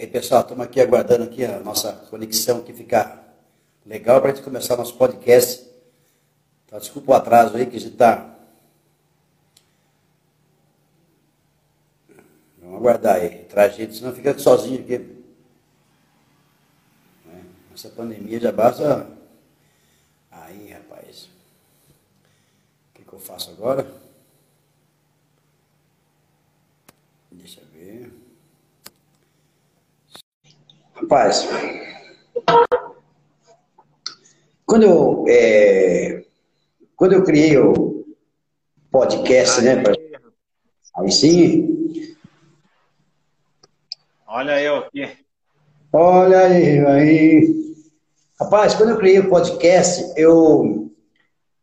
Aí, pessoal, estamos aqui aguardando aqui a nossa conexão que fica legal para a gente começar nosso podcast. Tá, desculpa o atraso aí que a gente está. Vamos aguardar aí. Traz gente, senão fica sozinho aqui. Né? Essa pandemia já basta. Aí, rapaz. O que, que eu faço agora? Deixa eu ver. Rapaz. Quando eu, é, quando eu criei o podcast, né? Pra, aí sim. Olha eu aqui. Olha aí, aí. Rapaz, quando eu criei o podcast, eu.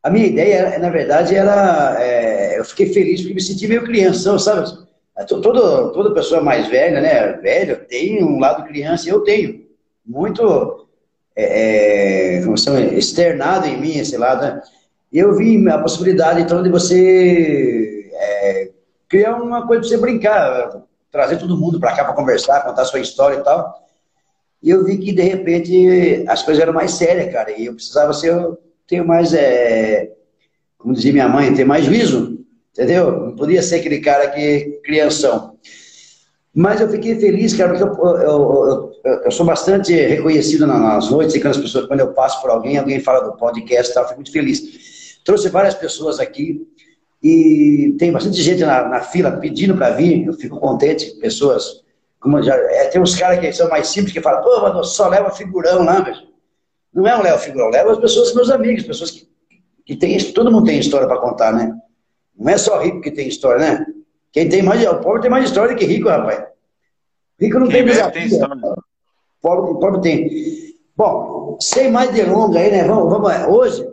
A minha ideia, na verdade, era. É, eu fiquei feliz porque me senti meio criança, sabe? Toda, toda pessoa mais velha, né? Velha, tem um lado criança eu tenho. Muito é, é, como chama, externado em mim esse lado, né? eu vi a possibilidade, então, de você é, criar uma coisa para você brincar, trazer todo mundo para cá para conversar, contar sua história e tal. E eu vi que, de repente, as coisas eram mais sérias, cara, e eu precisava ser, ter mais, é, como dizia minha mãe, ter mais juízo, entendeu? Não podia ser aquele cara que crianção. Mas eu fiquei feliz, cara, porque eu, eu, eu, eu sou bastante reconhecido nas noites e quando as pessoas, quando eu passo por alguém, alguém fala do podcast e tal, eu fico muito feliz. Trouxe várias pessoas aqui e tem bastante gente na, na fila pedindo para vir, eu fico contente, pessoas, como já, é, tem uns caras que são mais simples que falam, pô, mas só leva figurão lá, mas não é um leva figurão, leva as pessoas, meus amigos, pessoas que, que tem, todo mundo tem história para contar, né? Não é só rico que tem história, né? Quem tem mais, o pobre tem mais história do que rico, rapaz. Rico não Quem tem desafio. Tem história. Pobre, pobre tem. Bom, sem mais delongas aí, né? Vamos, vamos hoje,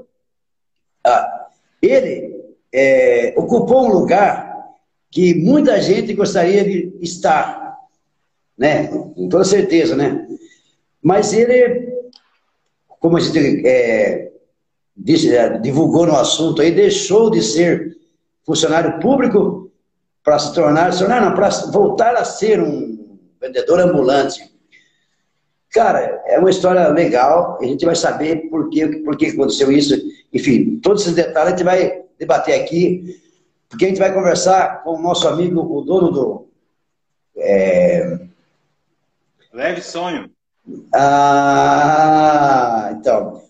ah, ele é, ocupou um lugar que muita gente gostaria de estar, né? Com toda certeza, né? Mas ele, como a gente é, disse, divulgou no assunto aí, deixou de ser funcionário público para se tornar, se tornar não, para voltar a ser um vendedor ambulante. Cara, é uma história legal, a gente vai saber por que, por que aconteceu isso. Enfim, todos esses detalhes a gente vai debater aqui, porque a gente vai conversar com o nosso amigo, o dono do. É... Leve sonho. Ah, então.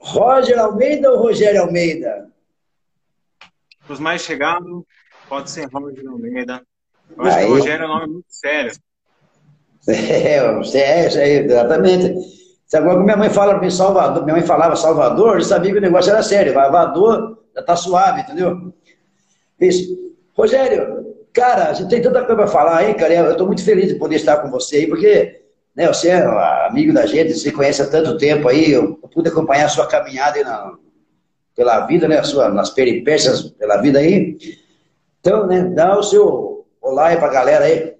Roger Almeida ou Rogério Almeida? Os mais chegados, Pode ser Roger Almeida. Aí... que Rogério é um nome muito sério. É, é, é exatamente. Agora que minha mãe fala para mim Salvador, minha mãe falava Salvador, eu sabia que o negócio era sério. Salvador já tá suave, entendeu? Isso. Rogério, cara, você tem tanta coisa para falar aí, cara. Eu estou muito feliz de poder estar com você aí, porque né, você é amigo da gente, você conhece há tanto tempo aí, eu, eu pude acompanhar a sua caminhada aí na, pela vida, né, sua, nas peripécias pela vida aí. Então, né, dá o seu olá aí para a galera aí.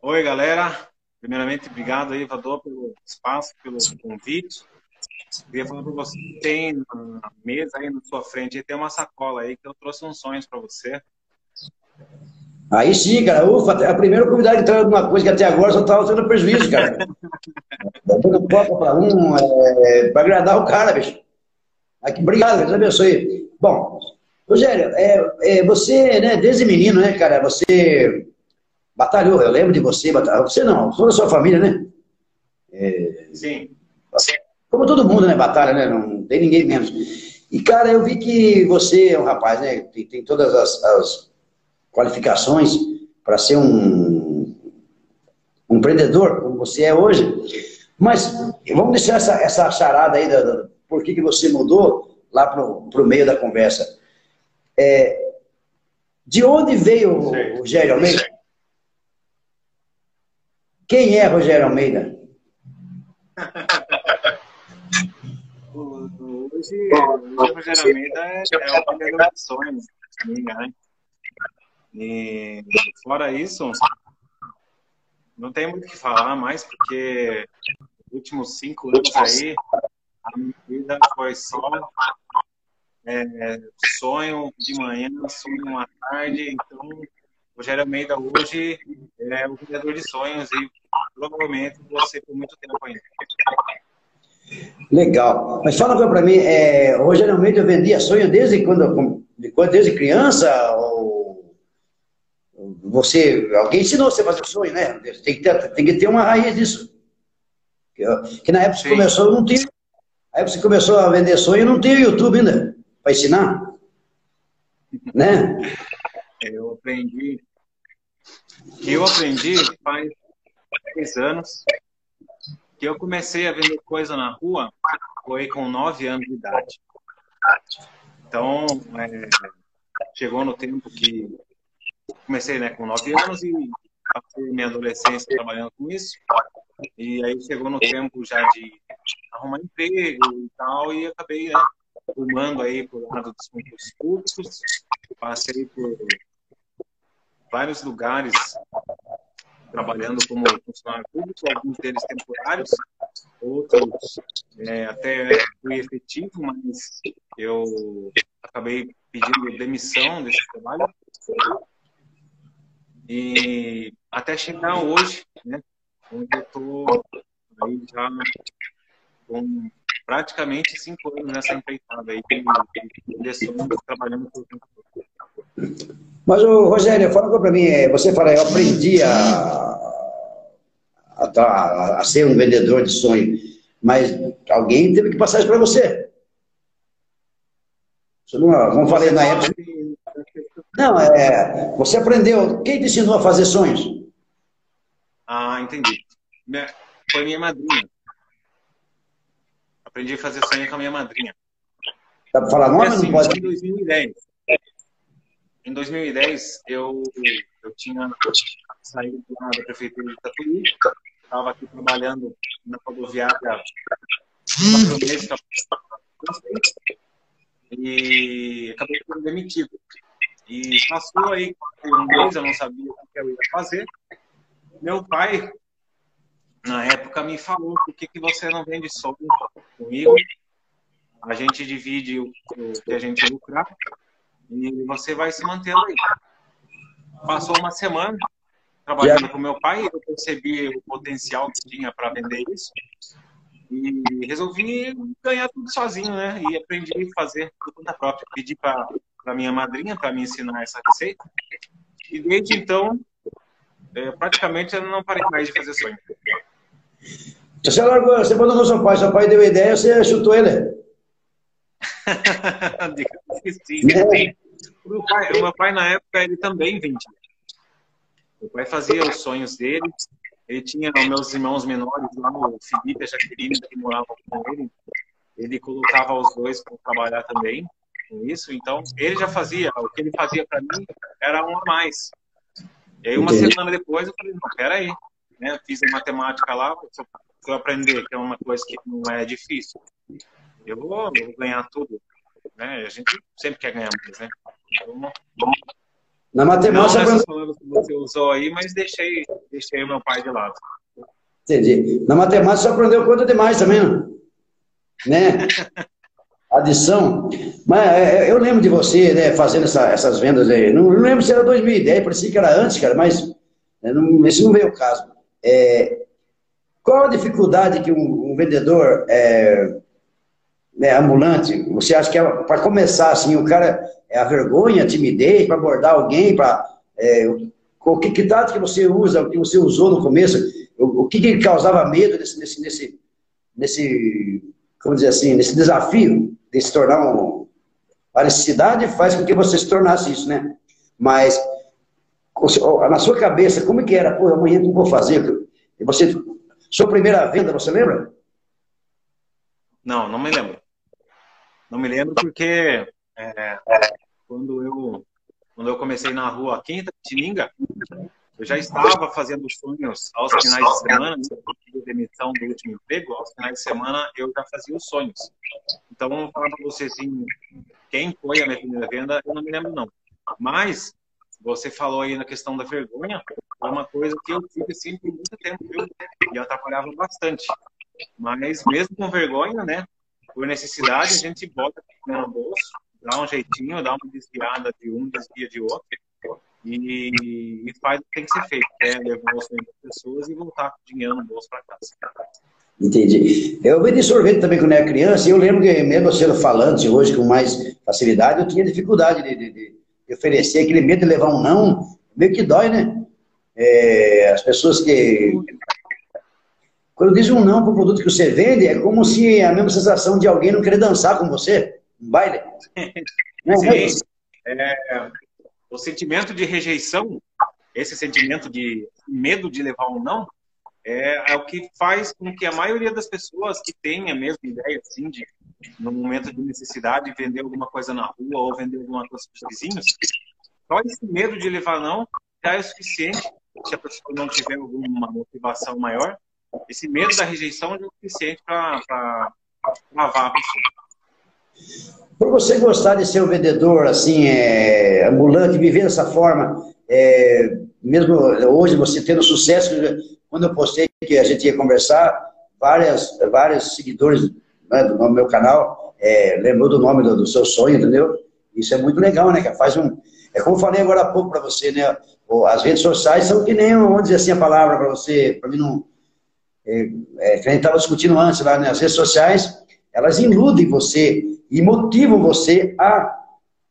Oi, galera. Primeiramente, obrigado aí, Vador, pelo espaço, pelo convite. Queria falar para você, tem na mesa aí na sua frente, tem uma sacola aí que eu trouxe uns sonhos para você. Aí sim, cara. Ufa, a primeira convidada que traz alguma coisa que até agora só estava tendo prejuízo, cara. Dando copa para um, é, para agradar o cara, bicho. Aqui, obrigado, Deus abençoe. Bom, Rogério, é, é, você, né, desde menino, né, cara, você batalhou, eu lembro de você, batalhou, você não, toda a sua família, né? É, Sim. Como todo mundo, né, batalha, né, não tem ninguém menos. E, cara, eu vi que você é um rapaz, né, tem, tem todas as, as qualificações para ser um, um empreendedor, como você é hoje. Mas vamos deixar essa, essa charada aí, da, por que, que você mudou lá para o meio da conversa. É, de onde veio o Rogério Almeida? Quem é Rogério Almeida? Hoje, o Rogério Almeida é, é o primeiro de sonhos, se não me engano. E fora isso, não tem muito o que falar mais, porque os últimos cinco anos aí, a minha vida foi só é, sonho de manhã, sonho à tarde, então Rogério Almeida hoje é o vendedor de sonhos e provavelmente você por muito tempo ainda. Legal. Mas fala para mim, é, o Rogério Almeida vendia sonho desde quando, desde criança? Ou você, alguém ensinou você a fazer sonho, né? Tem que ter, tem que ter uma raiz disso. Que, que na época Sim. você começou, não tinha. Aí você começou a vender sonho, não tinha YouTube ainda para ensinar, né? Eu aprendi. Eu aprendi faz 10 anos que eu comecei a vender coisa na rua foi com 9 anos de idade. Então, é, chegou no tempo que comecei né, com 9 anos e passei minha adolescência trabalhando com isso. E aí chegou no tempo já de arrumar emprego e tal, e acabei né, rumando aí por lado dos concursos públicos. Passei por vários lugares trabalhando como funcionário público, alguns deles temporários, outros é, até fui efetivo, mas eu acabei pedindo demissão desse trabalho. E até chegar hoje, né, onde eu estou aí já com praticamente cinco anos nessa empreitada aí, de trabalhando por tempo. Mas, o Rogério, fala para mim, é, você fala, eu aprendi a, a, a, ser um vendedor de sonho, mas alguém teve que passar isso para você. Você não, como falei na época. Não, é, você aprendeu. Quem te ensinou a fazer sonhos? Ah, entendi. Foi minha madrinha. Aprendi a fazer sonho com a minha madrinha. Dá para falar nome? Assim, não pode? Em 2010 em 2010, eu, eu tinha saído da prefeitura de Tatuí, estava aqui trabalhando na rodoviária quatro meses, e acabei sendo demitido. E passou aí um mês, eu não sabia o que eu ia fazer. Meu pai, na época, me falou: por que, que você não vende sonho comigo? A gente divide o que a gente lucrar e você vai se mantendo aí. Passou uma semana trabalhando com meu pai, eu percebi o potencial que tinha para vender isso. E resolvi ganhar tudo sozinho, né? E aprendi a fazer por conta própria. Pedi para minha madrinha para me ensinar essa receita. E desde então, é, praticamente eu não parei mais de fazer sonho. Você largou, você abandonou seu pai, seu pai deu ideia, você chutou ele. sim. É. O meu, pai, o meu pai, na época, ele também vendia. Meu pai fazia os sonhos dele. Ele tinha meus irmãos menores lá, o Felipe e a Jaqueline, que moravam com ele. Ele colocava os dois para trabalhar também com isso. Então, ele já fazia. O que ele fazia para mim era um a mais. E aí, uma Entendi. semana depois, eu falei, não, peraí. Né? Fiz a matemática lá, se eu aprender, que é uma coisa que não é difícil. Eu vou, eu vou ganhar tudo. Né? A gente sempre quer ganhar mais, né? Então, na matemática. Não nessas palavras que você usou aí, mas deixei, deixei o meu pai de lado. Entendi. Na matemática você aprendeu conta demais também, né? Adição. Mas é, é, eu lembro de você, né, fazendo essa, essas vendas aí. Não, não, lembro se era 2010, parecia que era antes, cara, mas né, não, esse não veio o caso. É, qual a dificuldade que um, um vendedor é, né, ambulante, você acha que é, para começar assim, o cara é a vergonha, a timidez para abordar alguém, para é, o que, que dado que você usa, o que você usou no começo, o, o que, que causava medo nesse, nesse, nesse, nesse, como dizer assim, nesse desafio de se tornar um, a necessidade faz com que você se tornasse isso, né? Mas na sua cabeça, como que era? Pô, amanhã o que eu vou fazer? E você, sua primeira venda, você lembra? Não, não me lembro. Não me lembro porque é, quando eu quando eu comecei na rua em Tininga, eu já estava fazendo sonhos aos finais de semana, de demissão do último emprego, aos finais de semana eu já fazia os sonhos. Então, vamos falar para você assim, quem foi a minha primeira venda, eu não me lembro não. Mas, você falou aí na questão da vergonha, é uma coisa que eu tive assim por muito tempo, viu? E atrapalhava bastante. Mas mesmo com vergonha, né? Por necessidade, a gente bota no bolso, dá um jeitinho, dá uma desviada de um, desvia de outro. E, e faz o que tem que ser feito, é levar o sonho das pessoas e voltar com dinheiro no bolso para casa. Entendi. Eu vendi sorvete também quando era criança, e eu lembro que mesmo sendo falante hoje com mais facilidade, eu tinha dificuldade de, de, de oferecer, aquele medo de levar um não, meio que dói, né? É, as pessoas que. Quando diz um não para o produto que você vende, é como se a mesma sensação de alguém não querer dançar com você, um baile. Não, Sim. É, o sentimento de rejeição, esse sentimento de medo de levar um não, é, é, o que faz com que a maioria das pessoas que tem a mesma ideia, assim, de no momento de necessidade vender alguma coisa na rua ou vender alguma coisa para os vizinhos, só esse medo de levar não já é o suficiente se a pessoa não tiver alguma motivação maior. Esse medo da rejeição é o suficiente para travar a pessoa. Por você gostar de ser um vendedor assim, é, ambulante, viver dessa forma, é, mesmo hoje você tendo sucesso, quando eu postei que a gente ia conversar, várias, vários seguidores né, do meu canal é, lembrou do nome do, do, seu sonho, entendeu? Isso é muito legal, né? Que faz um, é como eu falei agora há pouco para você, né? As redes sociais são que nem, vamos dizer assim a palavra para você, para mim não. É, é, que a gente estava discutindo antes lá, né? As redes sociais, elas iludem você e motivam você a,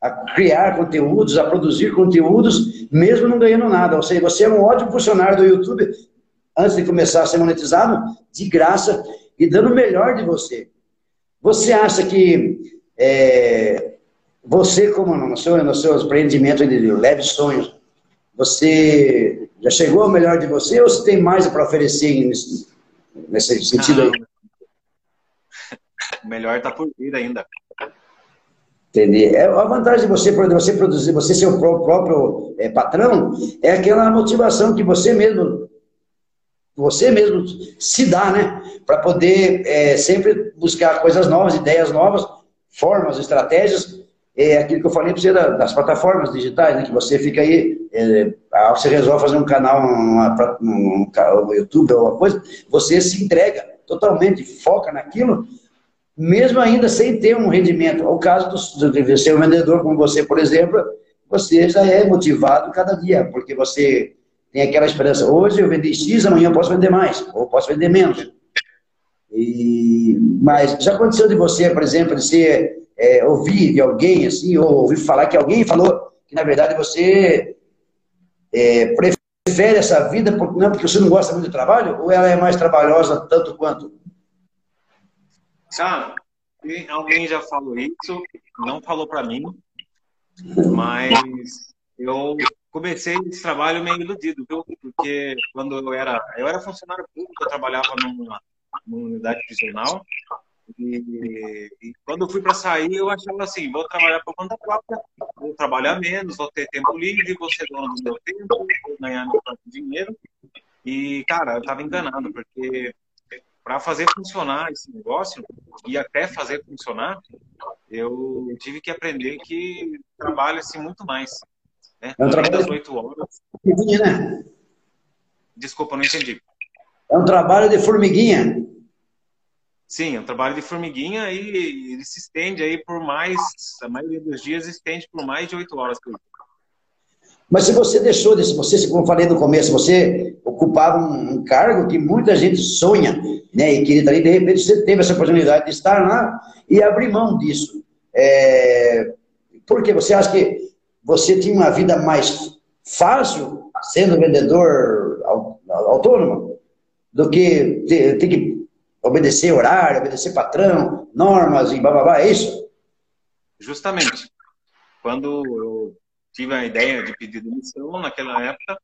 a criar conteúdos, a produzir conteúdos, mesmo não ganhando nada. Ou seja, você é um ótimo funcionário do YouTube, antes de começar a ser monetizado, de graça e dando o melhor de você. Você acha que é, você, como no seu, no seu empreendimento de leves sonhos, você já chegou ao melhor de você ou você tem mais para oferecer nesse, nesse sentido aí? O melhor está por vir ainda. Entendi. É, a vantagem de você, você produzir, você ser o próprio é, patrão, é aquela motivação que você mesmo, você mesmo se dá, né? Para poder é, sempre buscar coisas novas, ideias novas, formas, estratégias. É aquilo que eu falei para você das plataformas digitais, né? Que você fica aí, é, você resolve fazer um canal no YouTube ou alguma coisa, você se entrega totalmente, foca naquilo mesmo ainda sem ter um rendimento. O caso do, de ser um vendedor como você, por exemplo, você já é motivado cada dia, porque você tem aquela esperança. Hoje eu vendi X, amanhã eu posso vender mais, ou posso vender menos. E, mas já aconteceu de você, por exemplo, de ser, é, ouvir de alguém, assim, ou ouvir falar que alguém falou que, na verdade, você é, prefere essa vida porque, não porque você não gosta muito do trabalho, ou ela é mais trabalhosa tanto quanto? Ah, alguém já falou isso, não falou para mim, mas eu comecei esse trabalho meio iludido, viu? Porque quando eu era, eu era funcionário público, eu trabalhava numa, numa unidade prisional, e, e, quando eu fui para sair, eu achava assim: vou trabalhar por conta própria, vou trabalhar menos, vou ter tempo livre, vou ser dono do meu tempo, vou ganhar meu próprio dinheiro. E, cara, eu estava enganado, porque para fazer funcionar esse negócio e até fazer funcionar, eu tive que aprender que trabalha-se muito mais. Né? É um trabalho das oito horas. Né? Desculpa, não entendi. É um trabalho de formiguinha. Sim, é um trabalho de formiguinha e ele se estende aí por mais, a maioria dos dias estende por mais de oito horas por dia. Mas se você deixou de, você, como falei no começo, você ocupava um, cargo que muita gente sonha, né? E queria ali, de repente você teve essa oportunidade de estar lá e abrir mão disso. É, porque você acha que você tinha uma vida mais fácil sendo vendedor autônomo do que ter, ter que obedecer horário, obedecer patrão, normas e blá, é isso? Justamente. Quando eu tive a ideia de pedir demissão naquela época,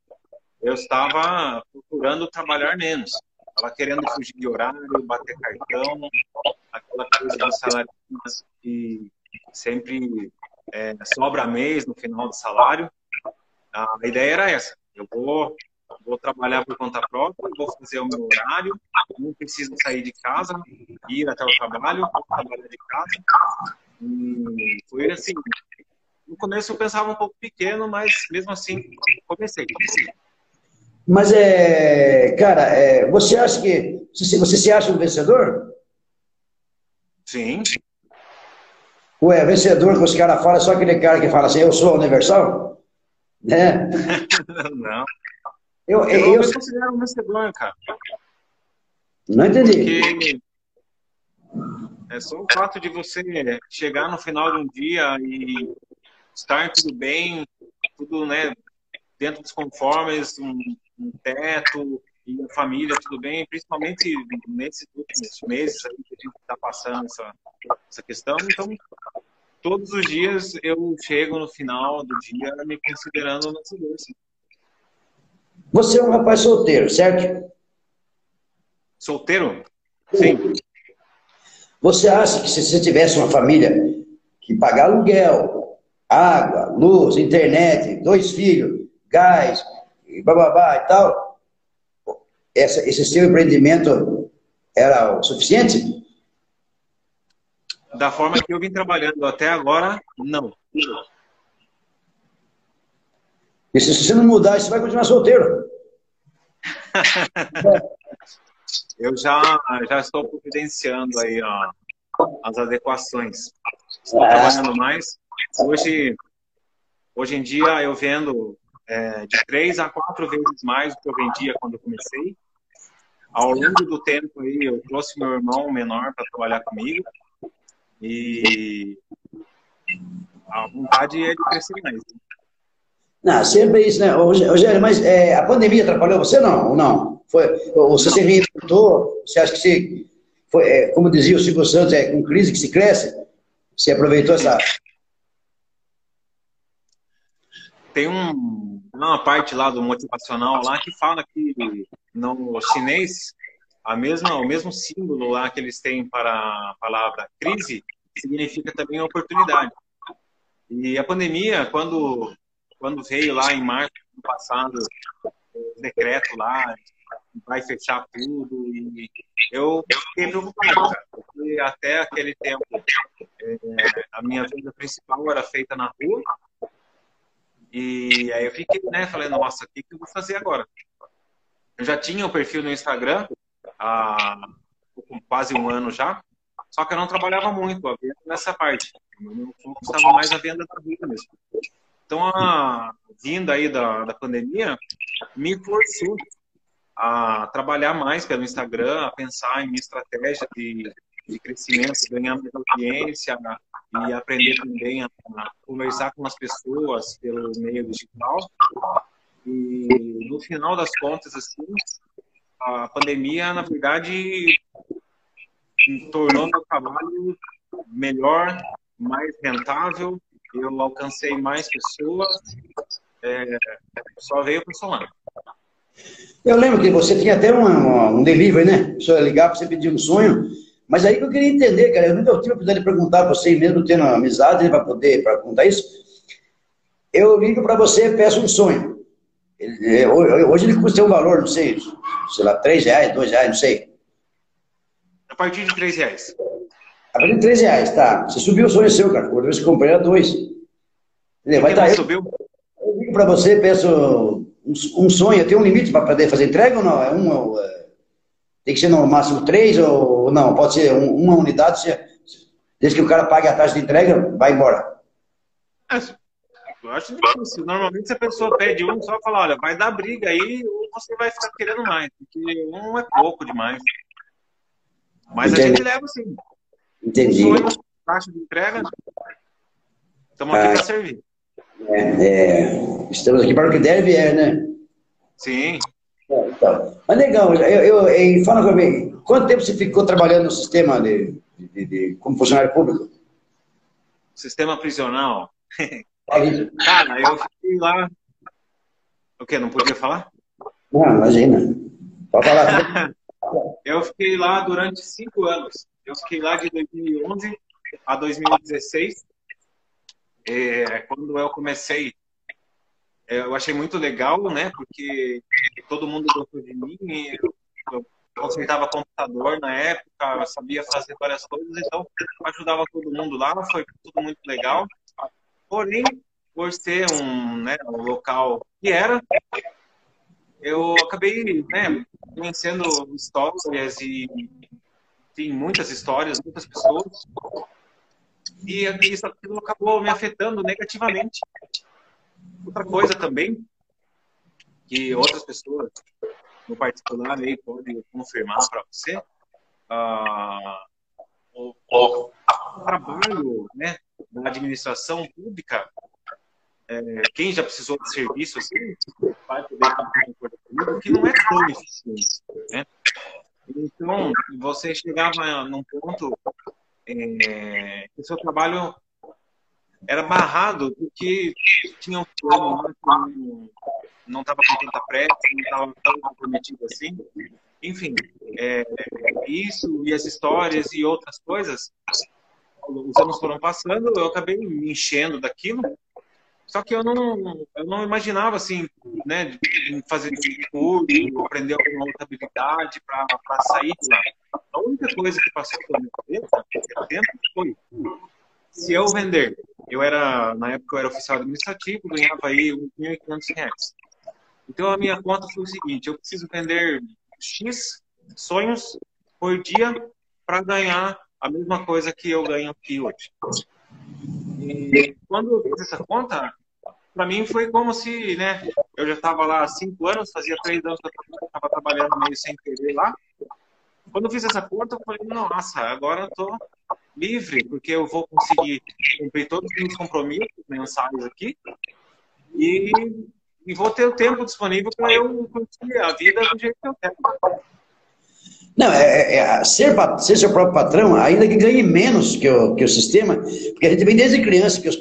eu estava procurando trabalhar menos. Estava querendo fugir de horário, bater cartão, aquela coisa do salário que sempre é, sobra mês no final do salário. A ideia era essa. Eu vou, vou trabalhar por conta própria, vou fazer o meu horário, não preciso sair de casa, ir até o trabalho, vou trabalhar de casa. E foi assim, no começo eu pensava um pouco pequeno, mas mesmo assim comecei. Mas é, cara, é, você acha que você, você se acha um vencedor? Sim. Ué, vencedor que os caras falam, só aquele cara que fala assim, eu sou universal? É. não. Eu, eu, Eu, eu, me considero um vencedor, cara. não entendi. Porque é só o fato de você chegar no final de um dia e estar tudo bem, tudo né, dentro dos conformes, um, um teto e a família tudo bem, principalmente nesses últimos meses que a gente está passando essa, essa questão. Então, todos os dias eu chego no final do dia me considerando vencedor. assim. Você é um rapaz solteiro, certo? Solteiro? Sim. Você acha que se você tivesse uma família que pagar aluguel, água, luz, internet, dois filhos, gás, bababá e tal, essa, esse seu empreendimento era o suficiente? Da forma que eu vim trabalhando até agora, não. E se você não mudar, você vai continuar solteiro. Eu já, já estou providenciando aí ó, as adequações. Estou Ah. trabalhando mais. Hoje, hoje em dia eu vendo é, de três a quatro vezes mais do que eu vendia quando eu comecei. Ao longo do tempo aí eu trouxe meu irmão menor para trabalhar comigo e a vontade é de crescer mais. Não, sempre é isso, né? Rogério, mas é, a pandemia atrapalhou você não? Ou não? Foi, você se reinventou? Você acha que se, foi, é, como dizia o Silvio Santos, é com crise que se cresce? Você aproveitou essa... Tem um, uma parte lá do motivacional lá que fala que no chinês a mesma, o mesmo símbolo lá que eles têm para a palavra crise significa também oportunidade. E a pandemia, quando, quando veio lá em março do passado, o decreto lá, vai fechar tudo, e eu fiquei preocupado, porque até aquele tempo é, a minha venda principal era feita na rua, e aí eu fiquei, né, falei, nossa, o que, que eu vou fazer agora? Eu já tinha o perfil no Instagram há quase um ano já, só que eu não trabalhava muito a venda nessa parte. Foco estava mais na venda da vida mesmo. Então, a vinda aí da, da pandemia me forçou a trabalhar mais pelo Instagram, a pensar em minha estratégia de, de crescimento, ganhar mais audiência e aprender também a, conversar com as pessoas pelo meio digital. E no final das contas, assim, a pandemia, na verdade, tornou meu trabalho melhor, mais rentável. Eu alcancei mais pessoas. É, só veio para somar. Eu lembro que você tinha até uma, uma, um delivery, né? A pessoa ligar para você pedir um sonho. Mas aí que eu queria entender, cara, eu nunca tive a oportunidade de perguntar para você, mesmo tendo amizade para poder pra perguntar isso. Eu ligo para você e peço um sonho. Ele, é, hoje ele custa um valor, não sei, sei lá, 3 reais, 2 reais, não sei. A partir de 3 reais. A partir de 3 reais, tá. Você subiu o sonho seu, cara. Quando você comprei era 2. Vai estar mais eu, subiu? eu ligo para você, peço um, um sonho. Tem um limite para poder fazer entrega ou não? É um, é, tem que ser no máximo 3 ou não? Pode ser um- uma unidade, se- desde que o cara pague a taxa de entrega, vai embora. É, Eu acho difícil. Normalmente, se a pessoa pede um, só fala, olha, vai dar briga aí ou você vai ficar querendo mais, porque um é pouco demais. Mas a Entendi. gente leva sim. Entendi. Sonho, taxa de entrega. Estamos aqui Ah. para servir. É, é, estamos aqui para o que deve é, né? Sim. Então, mas legal, eu, eu, eu, fala comigo, quanto tempo você ficou trabalhando no sistema de, de, de- como funcionário público? Sistema prisional. Cara, eu fiquei lá. O quê? Não podia falar? Não, imagina. Pode falar. Eu fiquei lá durante cinco anos. Eu fiquei lá de 2011 a 2016. É, quando eu comecei, é, eu achei muito legal, né? Porque todo mundo gostou de mim. Eu, consertava computador na época, sabia fazer várias coisas, então ajudava todo mundo lá. Foi tudo muito legal. Porém, por ser um, né, um local que era, eu acabei né, conhecendo histórias e tem muitas histórias, muitas pessoas. E isso acabou me afetando negativamente. Outra coisa também, que outras pessoas no particular aí podem confirmar para você, ah, o, o, trabalho né, da administração pública, é, quem já precisou de serviço assim, vai poder comigo, que não é tão eficiente. Né? Então, você chegava num ponto é, seu trabalho era barrado porque tinha um plano não estava com tanta pressa, não estava tão comprometido assim. Enfim, é, isso e as histórias e outras coisas, os anos foram passando, eu acabei me enchendo daquilo. Só que eu não, eu não imaginava assim, né, fazer curso, aprender alguma outra habilidade para sair de lá. A única coisa que passou pela minha cabeça foi se eu vender, eu era, na época eu era oficial administrativo, ganhava aí R$ 1.500. Então a minha conta foi o seguinte, eu preciso vender X sonhos por dia para ganhar a mesma coisa que eu ganho aqui hoje. E quando eu fiz essa conta, para mim foi como se, né, eu já estava lá há cinco anos, fazia três anos que eu estava trabalhando meio sem querer lá. Quando eu fiz essa conta, eu falei, nossa, agora eu tô livre, porque eu vou conseguir cumprir todos os meus compromissos mensais aqui e, e vou ter o tempo disponível para eu conseguir a vida do jeito que eu quero. Não, é, é, é, ser, ser seu próprio patrão, ainda que ganhe menos que o, que o sistema, porque a gente vem desde criança que os,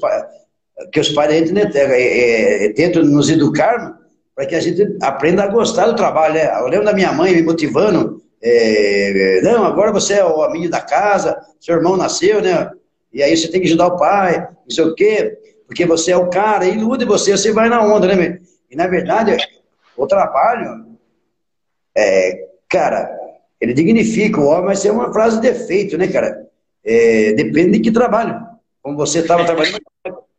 que os pais né, é, é, tentam nos educar para que a gente aprenda a gostar do trabalho. Né? Eu lembro da minha mãe me motivando é, não, agora você é o amigo da casa, seu irmão nasceu, né? E aí você tem que ajudar o pai, não sei o quê, porque você é o cara, ilude você, você vai na onda, né? E na verdade, o trabalho, é, cara, ele dignifica o homem, mas é uma frase de defeito, né, cara? É, depende de que trabalho. Como você estava trabalhando,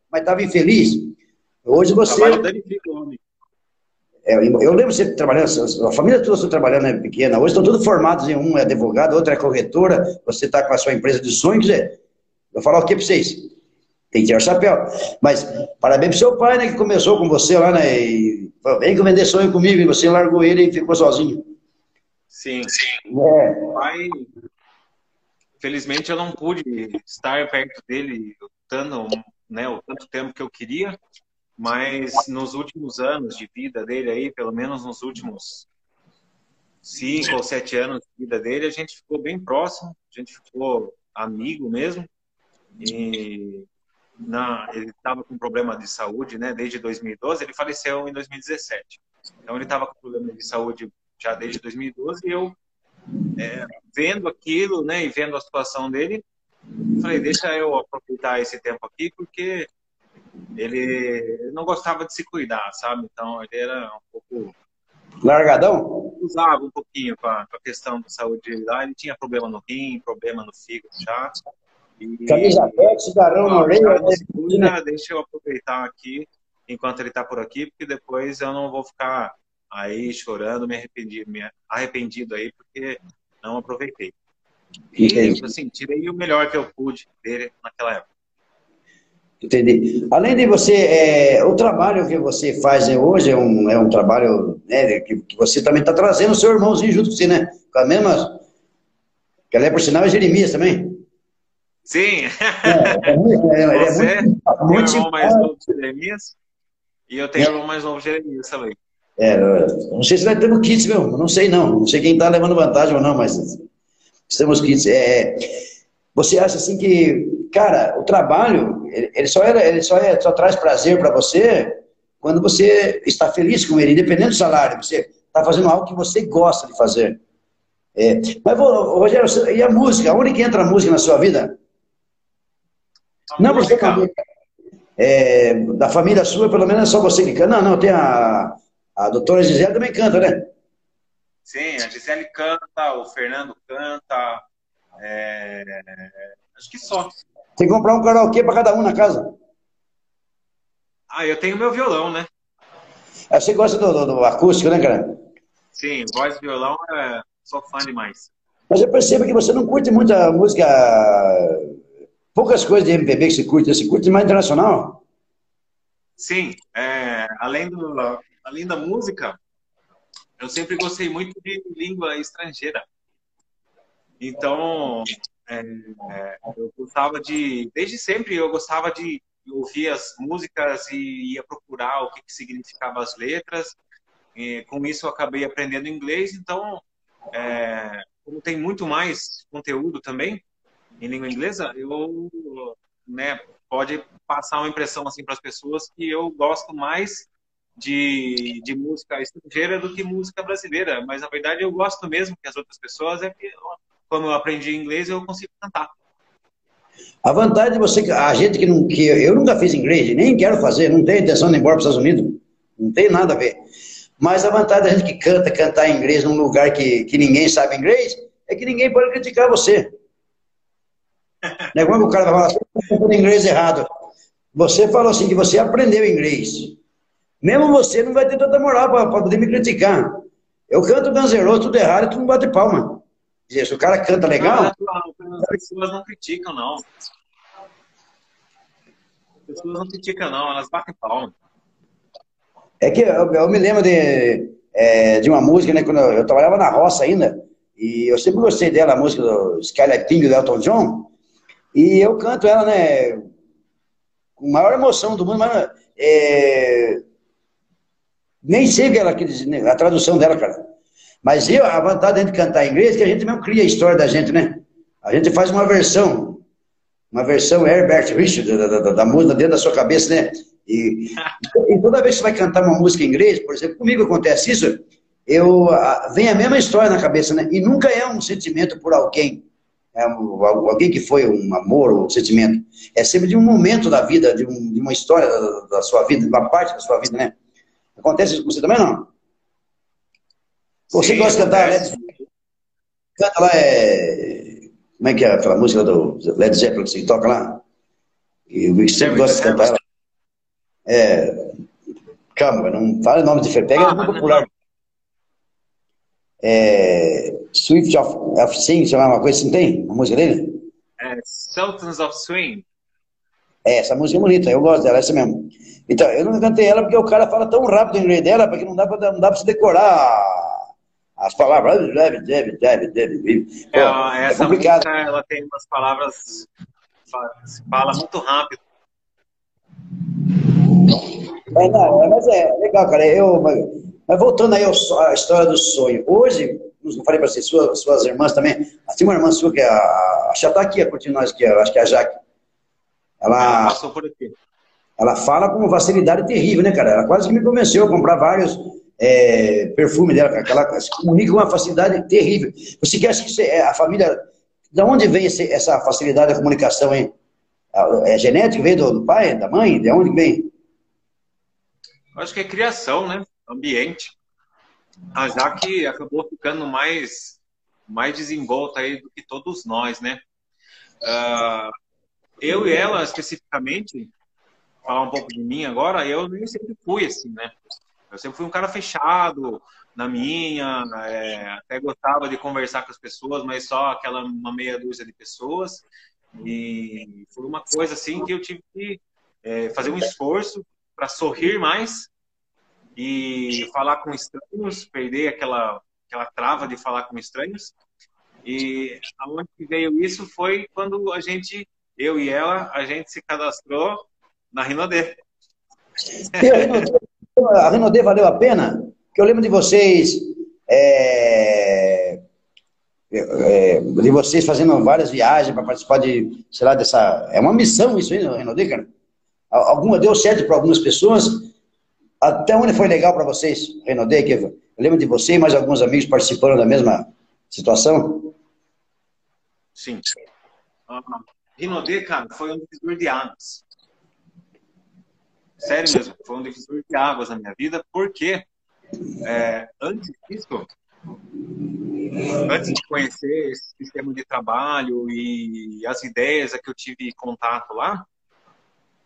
mas estava infeliz. Hoje você. O trabalho danifica o homem. É, eu lembro você trabalhando, a família toda está trabalhando né, pequena, hoje estão todos formados em um é advogado, outro é corretora, você está com a sua empresa de sonhos, dizer, vou falar o que para vocês? Tem que tirar o chapéu. Mas parabéns para seu pai, né, que começou com você lá, né, e falou, vem que vender sonho comigo, e você largou ele e ficou sozinho. Sim, sim. É. Pai, felizmente eu não pude estar perto dele tanto, né, o tanto tempo que eu queria, mas nos últimos anos de vida dele aí, pelo menos nos últimos cinco ou sete anos de vida dele, a gente ficou bem próximo, a gente ficou amigo mesmo. E na, ele estava com problema de saúde, né? Desde 2012, ele faleceu em 2017. Então ele estava com problema de saúde já desde 2012 e eu é, vendo aquilo, né? E vendo a situação dele, falei, deixa eu aproveitar esse tempo aqui porque ele não gostava de se cuidar, sabe? Então ele era um pouco. Largadão? Usava um pouquinho para a questão da saúde lá. Ele tinha problema no rim, problema no fígado já. E, Camisa aberta, cigarrão na orelha. Né? Deixa eu aproveitar aqui enquanto ele está por aqui, porque depois eu não vou ficar aí chorando, me arrependido, me arrependido aí, porque não aproveitei. E, assim, tirei o melhor que eu pude dele naquela época. Entendi. Além de você, é, o trabalho que você faz hoje é um, é um trabalho né, que, que você também está trazendo o seu irmãozinho junto com você, né? Com a mesma. Que ela é por sinal é Jeremias também. Sim. É, é, muito, é, é você é muito, tem muito irmão mais novo Jeremias e eu tenho o irmão mais novo Jeremias também. É, não sei se vai ter no kits, meu. Não sei não. Não sei quem está levando vantagem ou não, mas estamos kits. É, você acha assim que cara, o trabalho, ele só, é, ele só, é, só traz prazer para você quando você está feliz com ele, independente do salário. Você está fazendo algo que você gosta de fazer. É, mas, Rogério, e a música? Onde que entra a música na sua vida? A não, música. você é, da família sua, pelo menos é só você que canta. Não, não, tem a, a doutora Gisele também canta, né? Sim, a Gisele canta, o Fernando canta, é, acho que só. Tem que comprar um karaokê para cada um na casa. Ah, eu tenho meu violão, né? Ah, você gosta do, do, do acústico, né, cara? Sim, voz e violão, é... sou fã demais. Mas eu percebo que você não curte muita música. Poucas coisas de MPB que você curte. Você curte mais internacional? Sim, é, além, do, além da música, eu sempre gostei muito de língua estrangeira. Então, é, é, eu gostava de, desde sempre, eu gostava de ouvir as músicas e ia procurar o que, que significavam as letras. E, com isso, eu acabei aprendendo inglês. Então, é, como tem muito mais conteúdo também em língua inglesa, eu né, pode passar uma impressão assim para as pessoas que eu gosto mais de, de música estrangeira do que música brasileira, mas na verdade eu gosto mesmo que as outras pessoas é que como eu aprendi inglês eu consigo cantar. A vantagem de você, a gente que não, que eu nunca fiz inglês, nem quero fazer, não tenho intenção de ir embora para os Estados Unidos, não tem nada a ver. Mas a vantagem da gente que canta, cantar inglês num lugar que, que ninguém sabe inglês, é que ninguém pode criticar você. Não é como o cara vai falar, está inglês errado. Você falou assim que você aprendeu inglês. Mesmo você não vai ter tanta moral para poder me criticar. Eu canto Roses, tudo errado e tu não bate palma. Se o cara canta legal... Não, as pessoas não criticam, não. As pessoas não criticam, não. Elas batem palma. É que eu, eu me lembro de, é, de uma música, né? Quando eu, eu, trabalhava na roça ainda, e eu sempre gostei dela, a música do Pink do Elton John, e eu canto ela, né? Com maior emoção do mundo, mas é, nem sei que ela, a tradução dela, cara. Mas eu, a vantagem de cantar em inglês é que a gente mesmo cria a história da gente, né? A gente faz uma versão, uma versão Herbert Richard da, da, da, música dentro da sua cabeça, né? E, e, toda vez que você vai cantar uma música em inglês, por exemplo, comigo acontece isso, eu, vem a mesma história na cabeça, né? E nunca é um sentimento por alguém, é um, alguém que foi um amor ou um sentimento. É sempre de um momento da vida, de, um, de uma história da, da, sua vida, de uma parte da sua vida, né? Acontece isso com você também, não? Você Sim, gosta de cantar, né? Canta lá, é... Como é que é aquela música do Led Zeppelin que você toca lá? E o sempre gosta de cantar ela. É... Calma, não fala o nome de Pega ah, é muito popular. É... Swift of, of Sing, sei lá, uma coisa assim, tem? A música dele? É, Sultans of Swing. É, essa música é bonita, eu gosto dela, essa mesmo. Então, eu não cantei ela porque o cara fala tão rápido o inglês dela, porque não dá pra, não dá pra se decorar as palavras. Deve, deve, deve, deve. É, essa é complicado. música, ela tem umas palavras. Fala muito rápido. É, não, é, mas é legal, cara. Eu, mas, mas voltando aí à história do sonho. Hoje, não falei para você, suas, suas irmãs também. Tem uma irmã sua que é a. Já está aqui, curtindo nós aqui, acho que é a Jaque. Ela, ela passou por aqui. Ela fala com uma facilidade terrível, né, cara? Ela quase que me convenceu a comprar vários é, perfume dela, ela se comunica com uma facilidade terrível. Você quer que é, a família. De onde vem esse, essa facilidade da comunicação, hein? É genético? Vem do, do, pai, da mãe? De onde vem? Acho que é criação, né? Ambiente. A Jaque acabou ficando mais, mais desenvolta aí do que todos nós, né? Uh, eu e ela, especificamente, falar um pouco de mim agora, eu nem sempre fui assim, né? Eu sempre fui um cara fechado na minha, é, até gostava de conversar com as pessoas, mas só aquela uma meia dúzia de pessoas. E foi uma coisa assim que eu tive que é, fazer um esforço para sorrir mais e falar com estranhos, perder aquela aquela trava de falar com estranhos. E aonde veio isso foi quando a gente, eu e ela, a gente se cadastrou na Rinodê. A Renaudet valeu a pena? Que eu lembro de vocês, é, é, de vocês fazendo várias viagens para participar de, sei lá, dessa. É uma missão isso aí, Renaudet, cara. Alguma deu certo para algumas pessoas. Até onde foi legal para vocês, Renaudet? Que eu lembro de você e mais alguns amigos participando da mesma situação. Sim. Uh, Renaudet, cara, foi um divisor de águas. Sério mesmo, foi um divisor de águas na minha vida, porque é, antes disso, antes de conhecer esse sistema de trabalho e as ideias que eu tive contato lá,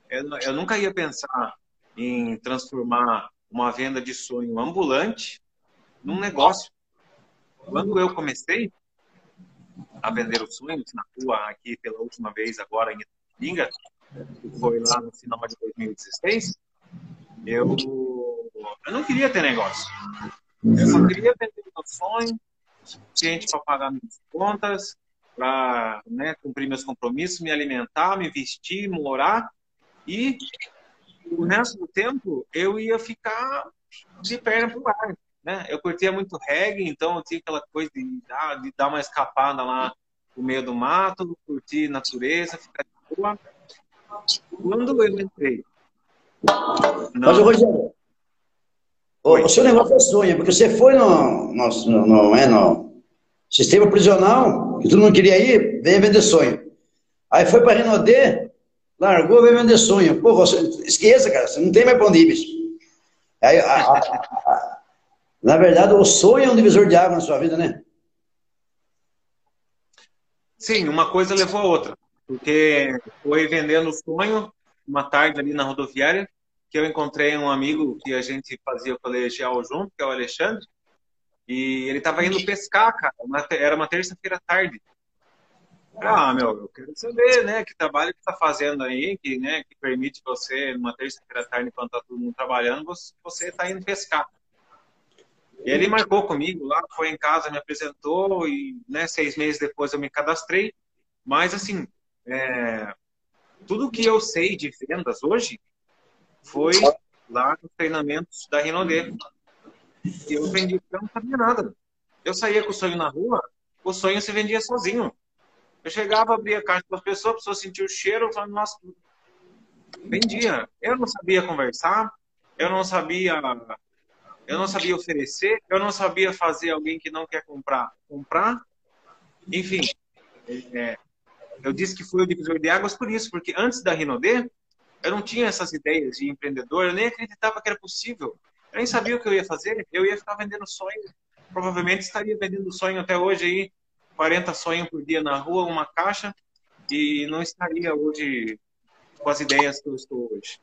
eu, eu nunca ia pensar em transformar uma venda de sonho ambulante num negócio. Quando eu comecei a vender os sonhos na rua aqui pela última vez agora em Pinga, foi lá no final de 2016, eu, eu não queria ter negócio. Eu só queria vender meu sonho, suficiente para pagar minhas contas, para né, cumprir meus compromissos, me alimentar, me vestir, morar. E o resto do tempo eu ia ficar de perna pro ar. Né? Eu curtia muito reggae, então eu tinha aquela coisa de dar, de dar uma escapada lá no meio do mato, curtir natureza, ficar de boa. Quando eu entrei. Não... Mas, Rogério, o, o, seu negócio é sonho, porque você foi no, no, no, no, é, no sistema prisional, que tu não queria ir, veio vender sonho. Aí foi para Renaudet, largou, veio vender sonho. Pô, você, esqueça, cara, você não tem mais pra onde ir, bicho. Aí, a, a, a, na verdade, o sonho é um divisor de água na sua vida, né? Sim, uma coisa levou a outra. Porque foi vendendo sonho uma tarde ali na rodoviária, que eu encontrei um amigo que a gente fazia colegial junto, que é o Alexandre, e ele estava indo pescar, cara. Era uma terça-feira tarde. Ah, meu, eu quero saber, né, que trabalho que está fazendo aí, que, né, que permite você, numa terça-feira tarde, enquanto está todo mundo trabalhando, você está indo pescar. E ele marcou comigo lá, foi em casa, me apresentou e né, seis meses depois eu me cadastrei. Mas assim, é, tudo que eu sei de vendas hoje foi lá nos treinamentos da. E eu vendi, eu não sabia nada. Eu saía com o sonho na rua, o sonho se vendia sozinho. Eu chegava, abria a caixa para as pessoas, a pessoa sentia o cheiro, falava, nossa, vendia. Eu não sabia conversar, eu não sabia eu não sabia oferecer, eu não sabia fazer alguém que não quer comprar comprar. Enfim, é, eu disse que fui o divisor de águas por isso, porque antes da Rinodê, eu não tinha essas ideias de empreendedor, eu nem acreditava que era possível. Eu nem sabia o que eu ia fazer, eu ia ficar vendendo sonho. Provavelmente estaria vendendo sonho até hoje aí, 40 sonhos por dia na rua, uma caixa, e não estaria hoje com as ideias que eu estou hoje.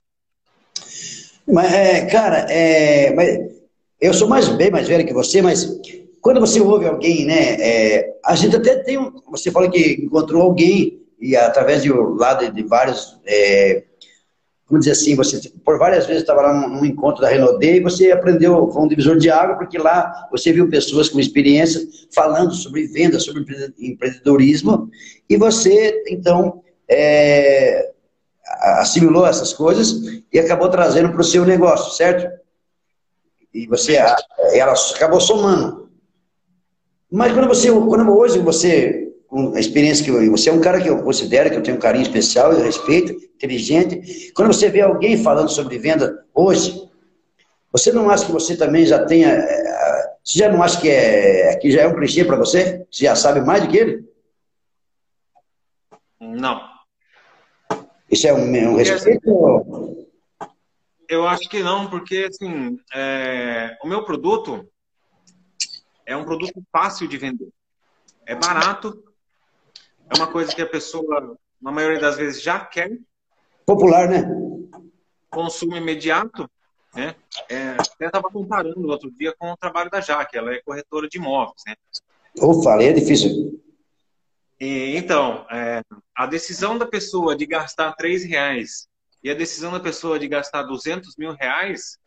Mas, é, cara, é, mas eu sou mais bem mais velho que você, mas quando você ouve alguém, né? É, a gente até tem um. Você fala que encontrou alguém e através de lado de vários. É, vamos dizer assim, você por várias vezes estava lá num, num, encontro da Renault e você aprendeu, foi um divisor de água, porque lá você viu pessoas com experiência falando sobre venda, sobre empreendedorismo, e você, então, é, assimilou essas coisas e acabou trazendo para o seu negócio, certo? E você, ela acabou somando. Mas quando você, quando hoje você, com a experiência que eu, você é um cara que eu considero que eu tenho um carinho especial, eu respeito, inteligente. Quando você vê alguém falando sobre venda hoje, você não acha que você também já tenha, você já não acha que é, que já é um clichê para você? Você já sabe mais do que ele? Não. Isso é um, um respeito? Eu acho que não, porque assim, é, o meu produto é um produto fácil de vender. É barato, é uma coisa que a pessoa, na maioria das vezes, já quer. Popular, né? Consumo imediato. Né? É, até estava comparando o outro dia com o trabalho da Jaque, ela é corretora de imóveis. Né? Eu falei, é difícil. E, então, é, a decisão da pessoa de gastar três reais e a decisão da pessoa de gastar 200 mil reais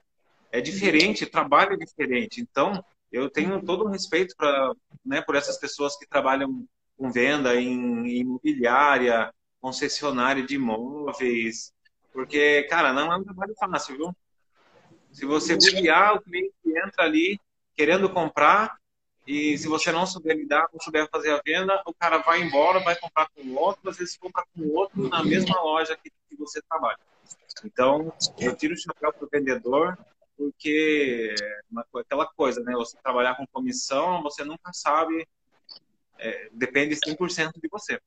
é diferente, trabalho é diferente. Então, eu tenho todo o respeito pra, né, por essas pessoas que trabalham com venda em, imobiliária, concessionária de imóveis, porque, cara, não é um trabalho fácil, viu? Se você bobear, o cliente entra ali querendo comprar, e se você não souber lidar, não souber fazer a venda, o cara vai embora, vai comprar com outro, às vezes compra com outro na mesma loja que, que você trabalha. Então, eu tiro o chapéu para o vendedor, porque é aquela coisa, né? Você trabalhar com comissão, você nunca sabe, é, depende 100% de você.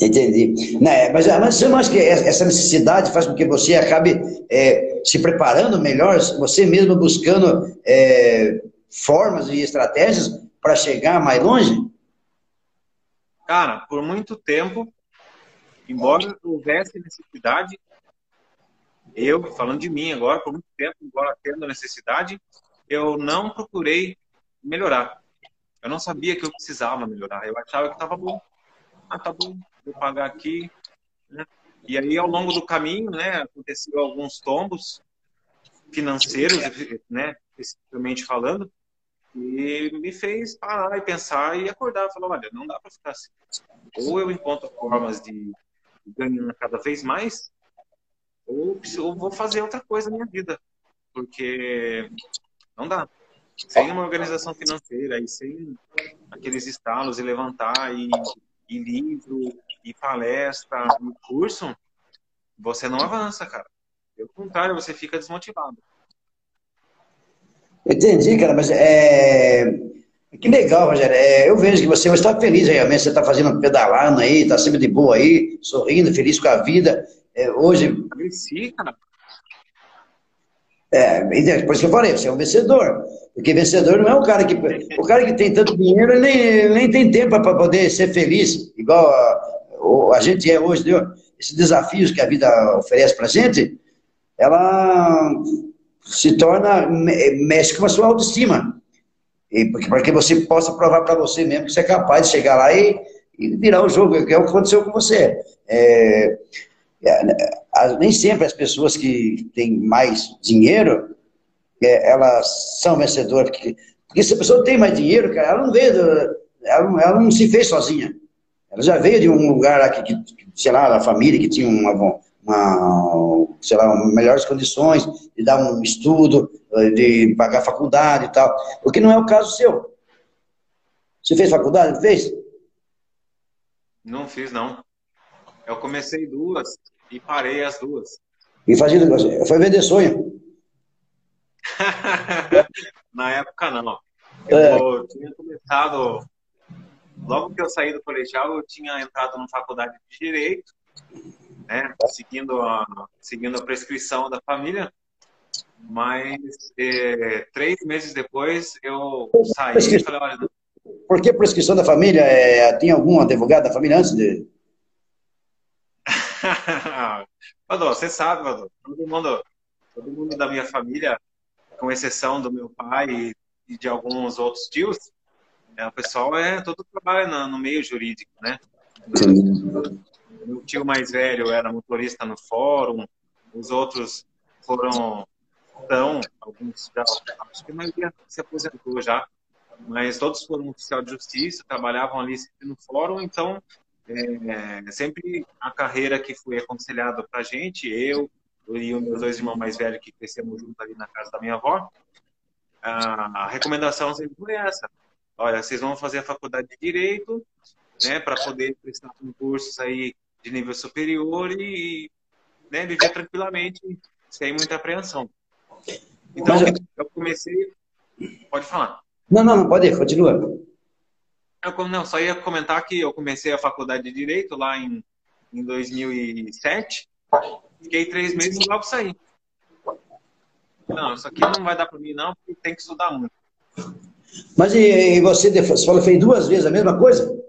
Entendi. Né, mas, mas você não acha que essa necessidade faz com que você acabe é, se preparando melhor, você mesmo buscando é, formas e estratégias para chegar mais longe? Cara, por muito tempo, embora houvesse necessidade, eu, falando de mim agora, por muito tempo, embora tendo necessidade, eu não procurei melhorar. Eu não sabia que eu precisava melhorar. Eu achava que estava bom. Ah, tá bom, vou pagar aqui. Né? E aí, ao longo do caminho, né, aconteceu alguns tombos financeiros, né, especificamente falando, e me fez parar e pensar e acordar. Falar, olha, não dá para ficar assim. Ou eu encontro formas de ganhar cada vez mais, ou eu vou fazer outra coisa na minha vida. Porque não dá. Sem uma organização financeira e sem aqueles estalos e levantar e, e livro e palestra e curso, você não avança, cara. Pelo contrário, você fica desmotivado. Entendi, cara, mas é. Que legal, Rogério. É, eu vejo que você está feliz realmente, você está fazendo pedalando aí, está sempre de boa aí, sorrindo, feliz com a vida. É, hoje. Sim, cara. É, por isso que eu falei, você é um vencedor. Porque vencedor não é o cara que. O cara que tem tanto dinheiro nem, nem tem tempo para poder ser feliz, igual a, a gente é hoje, entendeu? Esses desafios que a vida oferece para a gente, ela se torna, mexe com a sua autoestima. Para que você possa provar para você mesmo que você é capaz de chegar lá e, e virar o jogo, que é o que aconteceu com você. É, nem sempre as pessoas que têm mais dinheiro, é, elas são vencedoras. Porque, porque se a pessoa tem mais dinheiro, cara, ela não veio, ela, não, ela não se fez sozinha. Ela já veio de um lugar lá que, que sei lá, da família que tinha uma, uma, sei lá, melhores condições de dar um estudo, de pagar faculdade e tal. O que não é o caso seu. Você fez faculdade? Fez? Não fiz, não. Eu comecei duas e parei as duas. E fazia, foi vender sonho? Na época, não. Eu é. tinha começado, logo que eu saí do colegial, eu tinha entrado na faculdade de Direito né, seguindo, a, seguindo a prescrição da família. Mas é, três meses depois eu saí e falei, olha... Por que prescrição da família? É, tinha algum advogado da família antes de... Vador, você sabe, Vador, todo mundo, todo mundo da minha família, com exceção do meu pai e, de alguns outros tios, é, o pessoal é todo trabalha no, no meio jurídico, né? Meu tio mais velho era motorista no fórum, os outros foram tão, alguns já, acho que a maioria se aposentou já, mas todos foram oficial de justiça, trabalhavam ali no fórum, então é, sempre a carreira que foi aconselhada para gente, eu e os meus dois irmãos mais velhos que crescemos juntos ali na casa da minha avó, a, a recomendação sempre foi essa. Olha, vocês vão fazer a faculdade de Direito, né, para poder prestar concursos aí de nível superior e né, viver tranquilamente, sem muita apreensão. Então, eu comecei. Pode falar. Não, não, não pode ir, continua. Eu não, só ia comentar que eu comecei a faculdade de Direito lá em, em 2007. Fiquei três meses e logo saí. Não, isso aqui não vai dar para mim, não, porque tem que estudar muito. Mas e, e você, você falou, fez duas vezes a mesma coisa?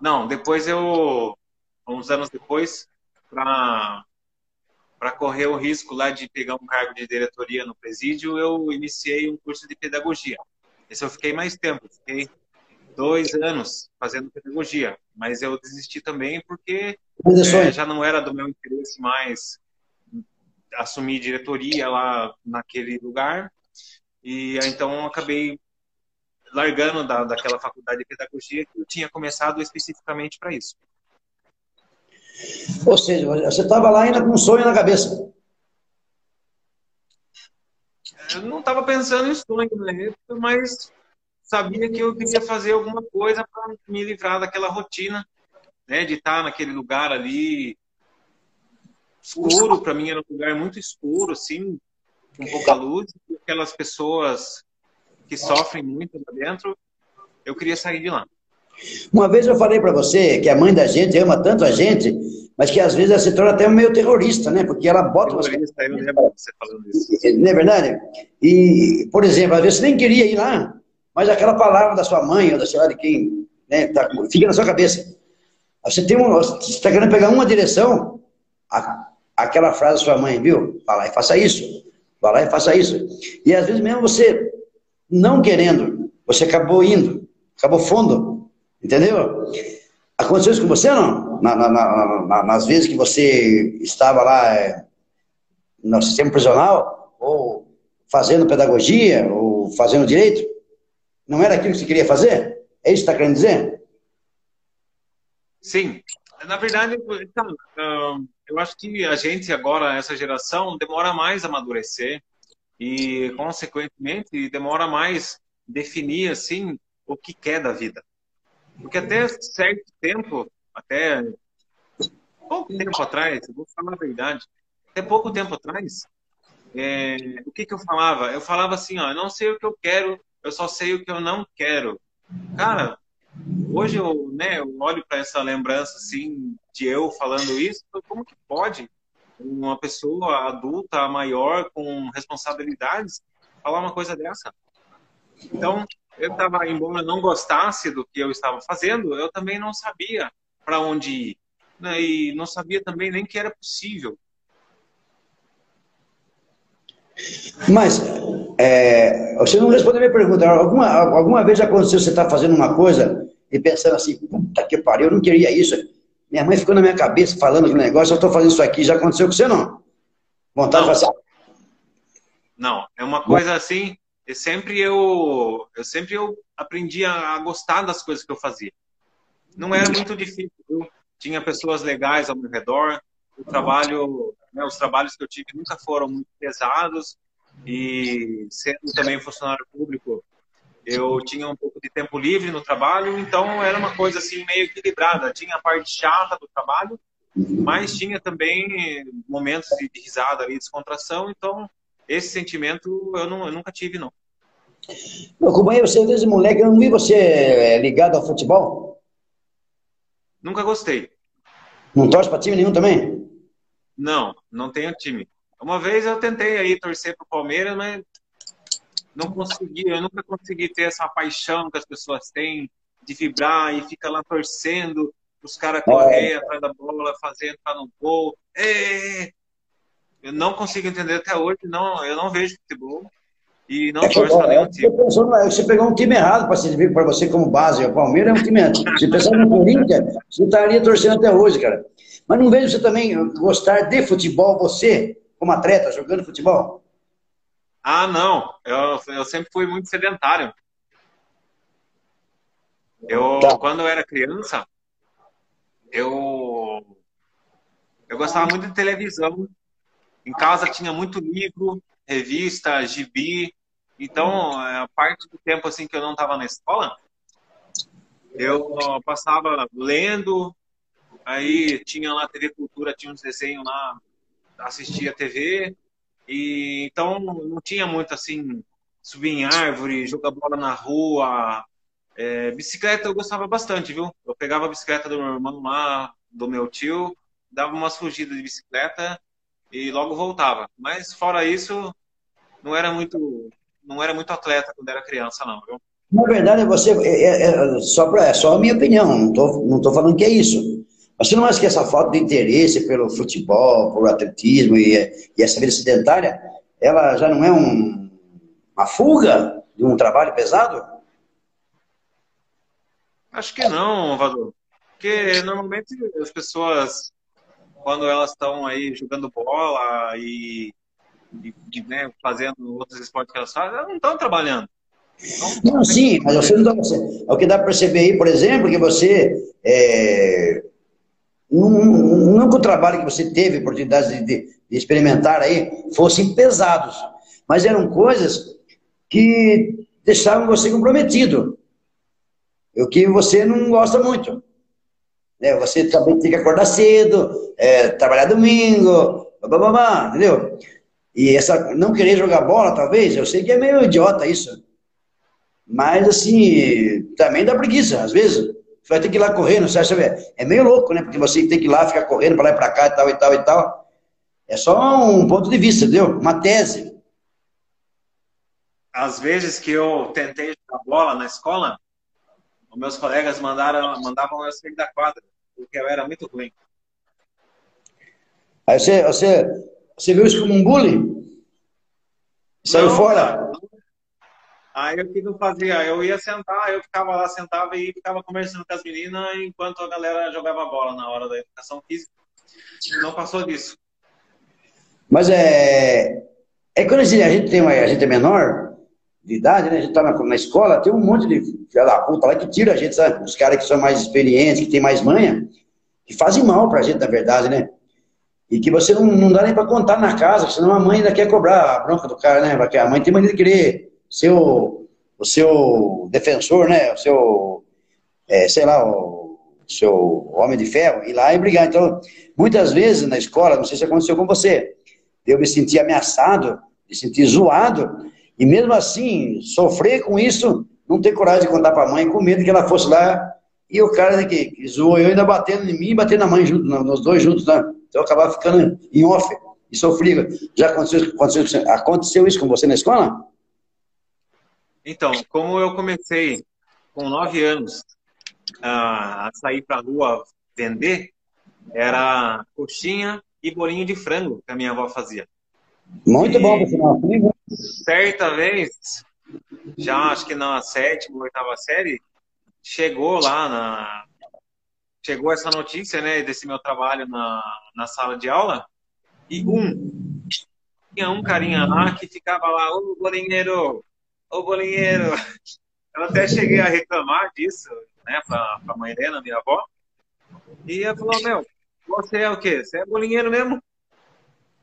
Não, depois eu, uns anos depois, para para correr o risco lá de pegar um cargo de diretoria no presídio, eu iniciei um curso de pedagogia. Esse eu fiquei mais tempo, fiquei dois anos fazendo pedagogia, mas eu desisti também porque é, já não era do meu interesse mais assumir diretoria lá naquele lugar e então acabei largando da, daquela faculdade de pedagogia que eu tinha começado especificamente para isso. Ou seja, você estava lá ainda com um sonho na cabeça. Eu não estava pensando em sonho época, mas sabia que eu queria fazer alguma coisa para me livrar daquela rotina, né, de estar naquele lugar ali escuro. Para mim era um lugar muito escuro, assim, com pouca luz. Aquelas pessoas que sofrem muito lá dentro, eu queria sair de lá. Uma vez eu falei para você que a mãe da gente ama tanto a gente, mas que às vezes ela se torna até meio terrorista, né? Porque ela bota... Terrorista, eu lembro você falando isso. Não é verdade? E, por exemplo, às vezes você nem queria ir lá, mas aquela palavra da sua mãe ou da senhora de quem, né, tá, fica na sua cabeça. Você tem um, você está querendo pegar uma direção, a, aquela frase da sua mãe, viu? Vai lá e faça isso. Vai lá e faça isso. E às vezes mesmo você não querendo, você acabou indo, acabou fundo, entendeu? Aconteceu isso com você não? Na, na, na, nas vezes que você estava lá é, no sistema prisional, ou fazendo pedagogia, ou fazendo direito? Não era aquilo que você queria fazer? É isso que está querendo dizer? Sim. Na verdade, então, eu acho que a gente agora, essa geração, demora mais a amadurecer e, consequentemente, demora mais definir, assim, o que quer da vida. Porque até certo tempo, até pouco tempo atrás, vou falar a verdade, até pouco tempo atrás, é, o que, que eu falava? Eu falava assim, ó, eu não sei o que eu quero, eu só sei o que eu não quero. Cara, hoje eu, né, eu olho para essa lembrança assim de eu falando isso, como que pode uma pessoa adulta, maior, com responsabilidades, falar uma coisa dessa? Então, eu estava, embora não gostasse do que eu estava fazendo, eu também não sabia para onde ir. Né? E não sabia também nem que era possível. Mas, é, você não respondeu a minha pergunta. Alguma, alguma vez aconteceu você estar tá fazendo uma coisa e pensando assim, puta que pariu, eu não queria isso. Minha mãe ficou na minha cabeça falando aquele negócio, eu estou fazendo isso aqui. Já aconteceu com você, não? Vontade não. de fazer... Não, é uma coisa assim eu sempre eu, eu sempre eu aprendi a, gostar das coisas que eu fazia. Não era muito difícil, viu? tinha pessoas legais ao meu redor. O trabalho, né, os trabalhos que eu tive nunca foram muito pesados e sendo também funcionário público, eu tinha um pouco de tempo livre no trabalho, então era uma coisa assim meio equilibrada. Tinha a parte chata do trabalho, mas tinha também momentos de risada ali, descontração, então esse sentimento eu, não, eu nunca tive, não. Meu companheiro, você desde moleque, eu não vi você é, ligado ao futebol? Nunca gostei. Não torce para time nenhum também? Não, não tenho time. Uma vez eu tentei aí torcer para o Palmeiras, mas não consegui, eu nunca consegui ter essa paixão que as pessoas têm de vibrar e fica lá torcendo, os caras correr é. atrás da bola, fazer entrar no gol. É, eu não consigo entender até hoje, não, eu não vejo futebol e não é torço para nenhum time. Você pegou um time errado para servir para você como base. O Palmeiras é um time errado. Se pensar no Corinthians, você estaria torcendo até hoje, cara. Mas não vejo você também gostar de futebol, você, como atleta, jogando futebol? Ah, não. Eu, eu sempre fui muito sedentário. Eu, tá. quando eu era criança, eu, eu gostava muito de televisão. Em casa tinha muito livro, revista, gibi. Então, é, a parte do tempo assim que eu não estava na escola, eu passava lendo, aí tinha lá TV Cultura, tinha uns desenhos lá, assistia TV, e então não tinha muito assim, subir em árvore, jogar bola na rua. É, bicicleta eu gostava bastante, viu? Eu pegava a bicicleta do meu irmão lá, do meu tio, dava umas fugidas de bicicleta e logo voltava. Mas fora isso, não era muito, não era muito atleta quando era criança, não. Viu? Na verdade, você é, é, é só é só a minha opinião. Não tô, não tô falando que é isso. Mas você não acha que essa falta de interesse pelo futebol, pelo atletismo e, e essa vida sedentária, ela já não é um, uma fuga de um trabalho pesado? Acho que não, Vador. Porque normalmente as pessoas quando elas estão aí jogando bola e, e né, fazendo outros esportes que elas fazem, elas não estão trabalhando. Então, não, sim, mas você não está. É o que dá para perceber aí, por exemplo, que você. É, que o trabalho que você teve oportunidade de, de, de experimentar aí fossem pesados, mas eram coisas que deixavam você comprometido. O que você não gosta muito. Né? Você também tem que acordar cedo, é, trabalhar domingo, blá, entendeu? E essa não querer jogar bola, talvez, eu sei que é meio idiota isso. Mas, assim, também dá preguiça, às vezes. Você vai ter que ir lá correndo, você acha, é meio louco, né? Porque você tem que ir lá, ficar correndo para lá e para cá e tal e tal e tal. É só um ponto de vista, entendeu? Uma tese. Às vezes que eu tentei jogar bola na escola, os meus colegas mandaram, mandavam eu sair da quadra, porque eu era muito ruim. Aí você, você, você viu isso como um bullying? Saiu não, fora? Aí o que eu fazia? Eu ia sentar, eu ficava lá, sentava e ficava conversando com as meninas enquanto a galera jogava bola na hora da educação física. Não passou disso. Mas é. É quando a gente, tem uma, a gente é menor de idade, né? A gente tá na, na escola, tem um monte de filha da puta lá que tira a gente, sabe? Os caras que são mais experientes, que tem mais manha, que fazem mal pra gente, na verdade, né? E que você não, não dá nem pra contar na casa, senão a mãe ainda quer cobrar a bronca do cara, né? Porque a mãe tem mania de querer ser o, seu defensor, né? O seu, é, sei lá, o, seu homem de ferro, ir lá e brigar. Então, muitas vezes na escola, não sei se aconteceu com você, eu me senti ameaçado, me senti zoado, e mesmo assim, sofrer com isso, não ter coragem de contar para a mãe, com medo que ela fosse lá, e o cara que, que zoou eu ainda batendo em mim e batendo na mãe junto, nos dois juntos, né? Então eu acabava ficando em off e sofria. Já aconteceu, aconteceu, aconteceu isso com você na escola? Então, como eu comecei com nove anos a sair para a rua vender, era coxinha e bolinho de frango que a minha avó fazia. Muito e bom, pessoal. Certa vez, já acho que na sétima, oitava série, chegou lá na. Chegou essa notícia, né, desse meu trabalho na, na sala de aula, e um, tinha um carinha lá que ficava lá, ô bolinheiro, ô bolinheiro. Eu até cheguei a reclamar disso, né, pra, pra mãe Helena, minha avó, e ela falou, meu, você é o quê? Você é bolinheiro mesmo?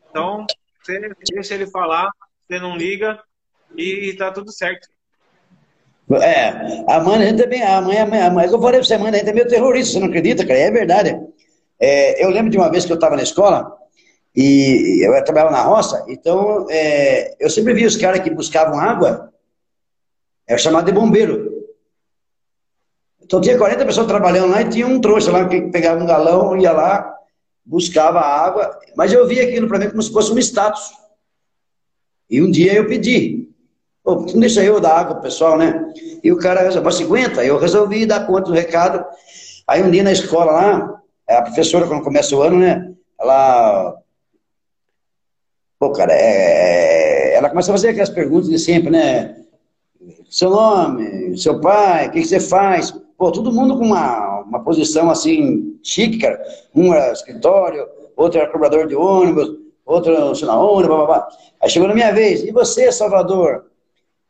Então, você deixa ele falar, você não liga e tá tudo certo. É, a mãe, também, a mãe, a mãe, a mãe, eu falei pra você, mãe, a gente é meio terrorista, você não acredita, cara? É verdade. É, eu lembro de uma vez que eu estava na escola e eu trabalhava na roça, então é, eu sempre vi os caras que buscavam água, é chamado de bombeiro. Então tinha 40 pessoas trabalhando lá e tinha um trouxa lá que pegava um galão, ia lá, buscava água, mas eu via aquilo para mim como se fosse um status. E um dia eu pedi, Pô, não deixa eu dar água pro pessoal, né? E o cara resolveu, 50, eu resolvi dar conta do recado. Aí um dia na escola lá, a professora, quando começa o ano, né? Ela. Pô, cara, é... ela começa a fazer aquelas perguntas de sempre, né? Seu nome, seu pai, o que, que você faz? Pô, todo mundo com uma, uma posição assim, chique, cara. Um era escritório, outro era cobrador de ônibus, outro sei lá onde, blá, blá, blá. Aí chegou na minha vez. E você, Salvador?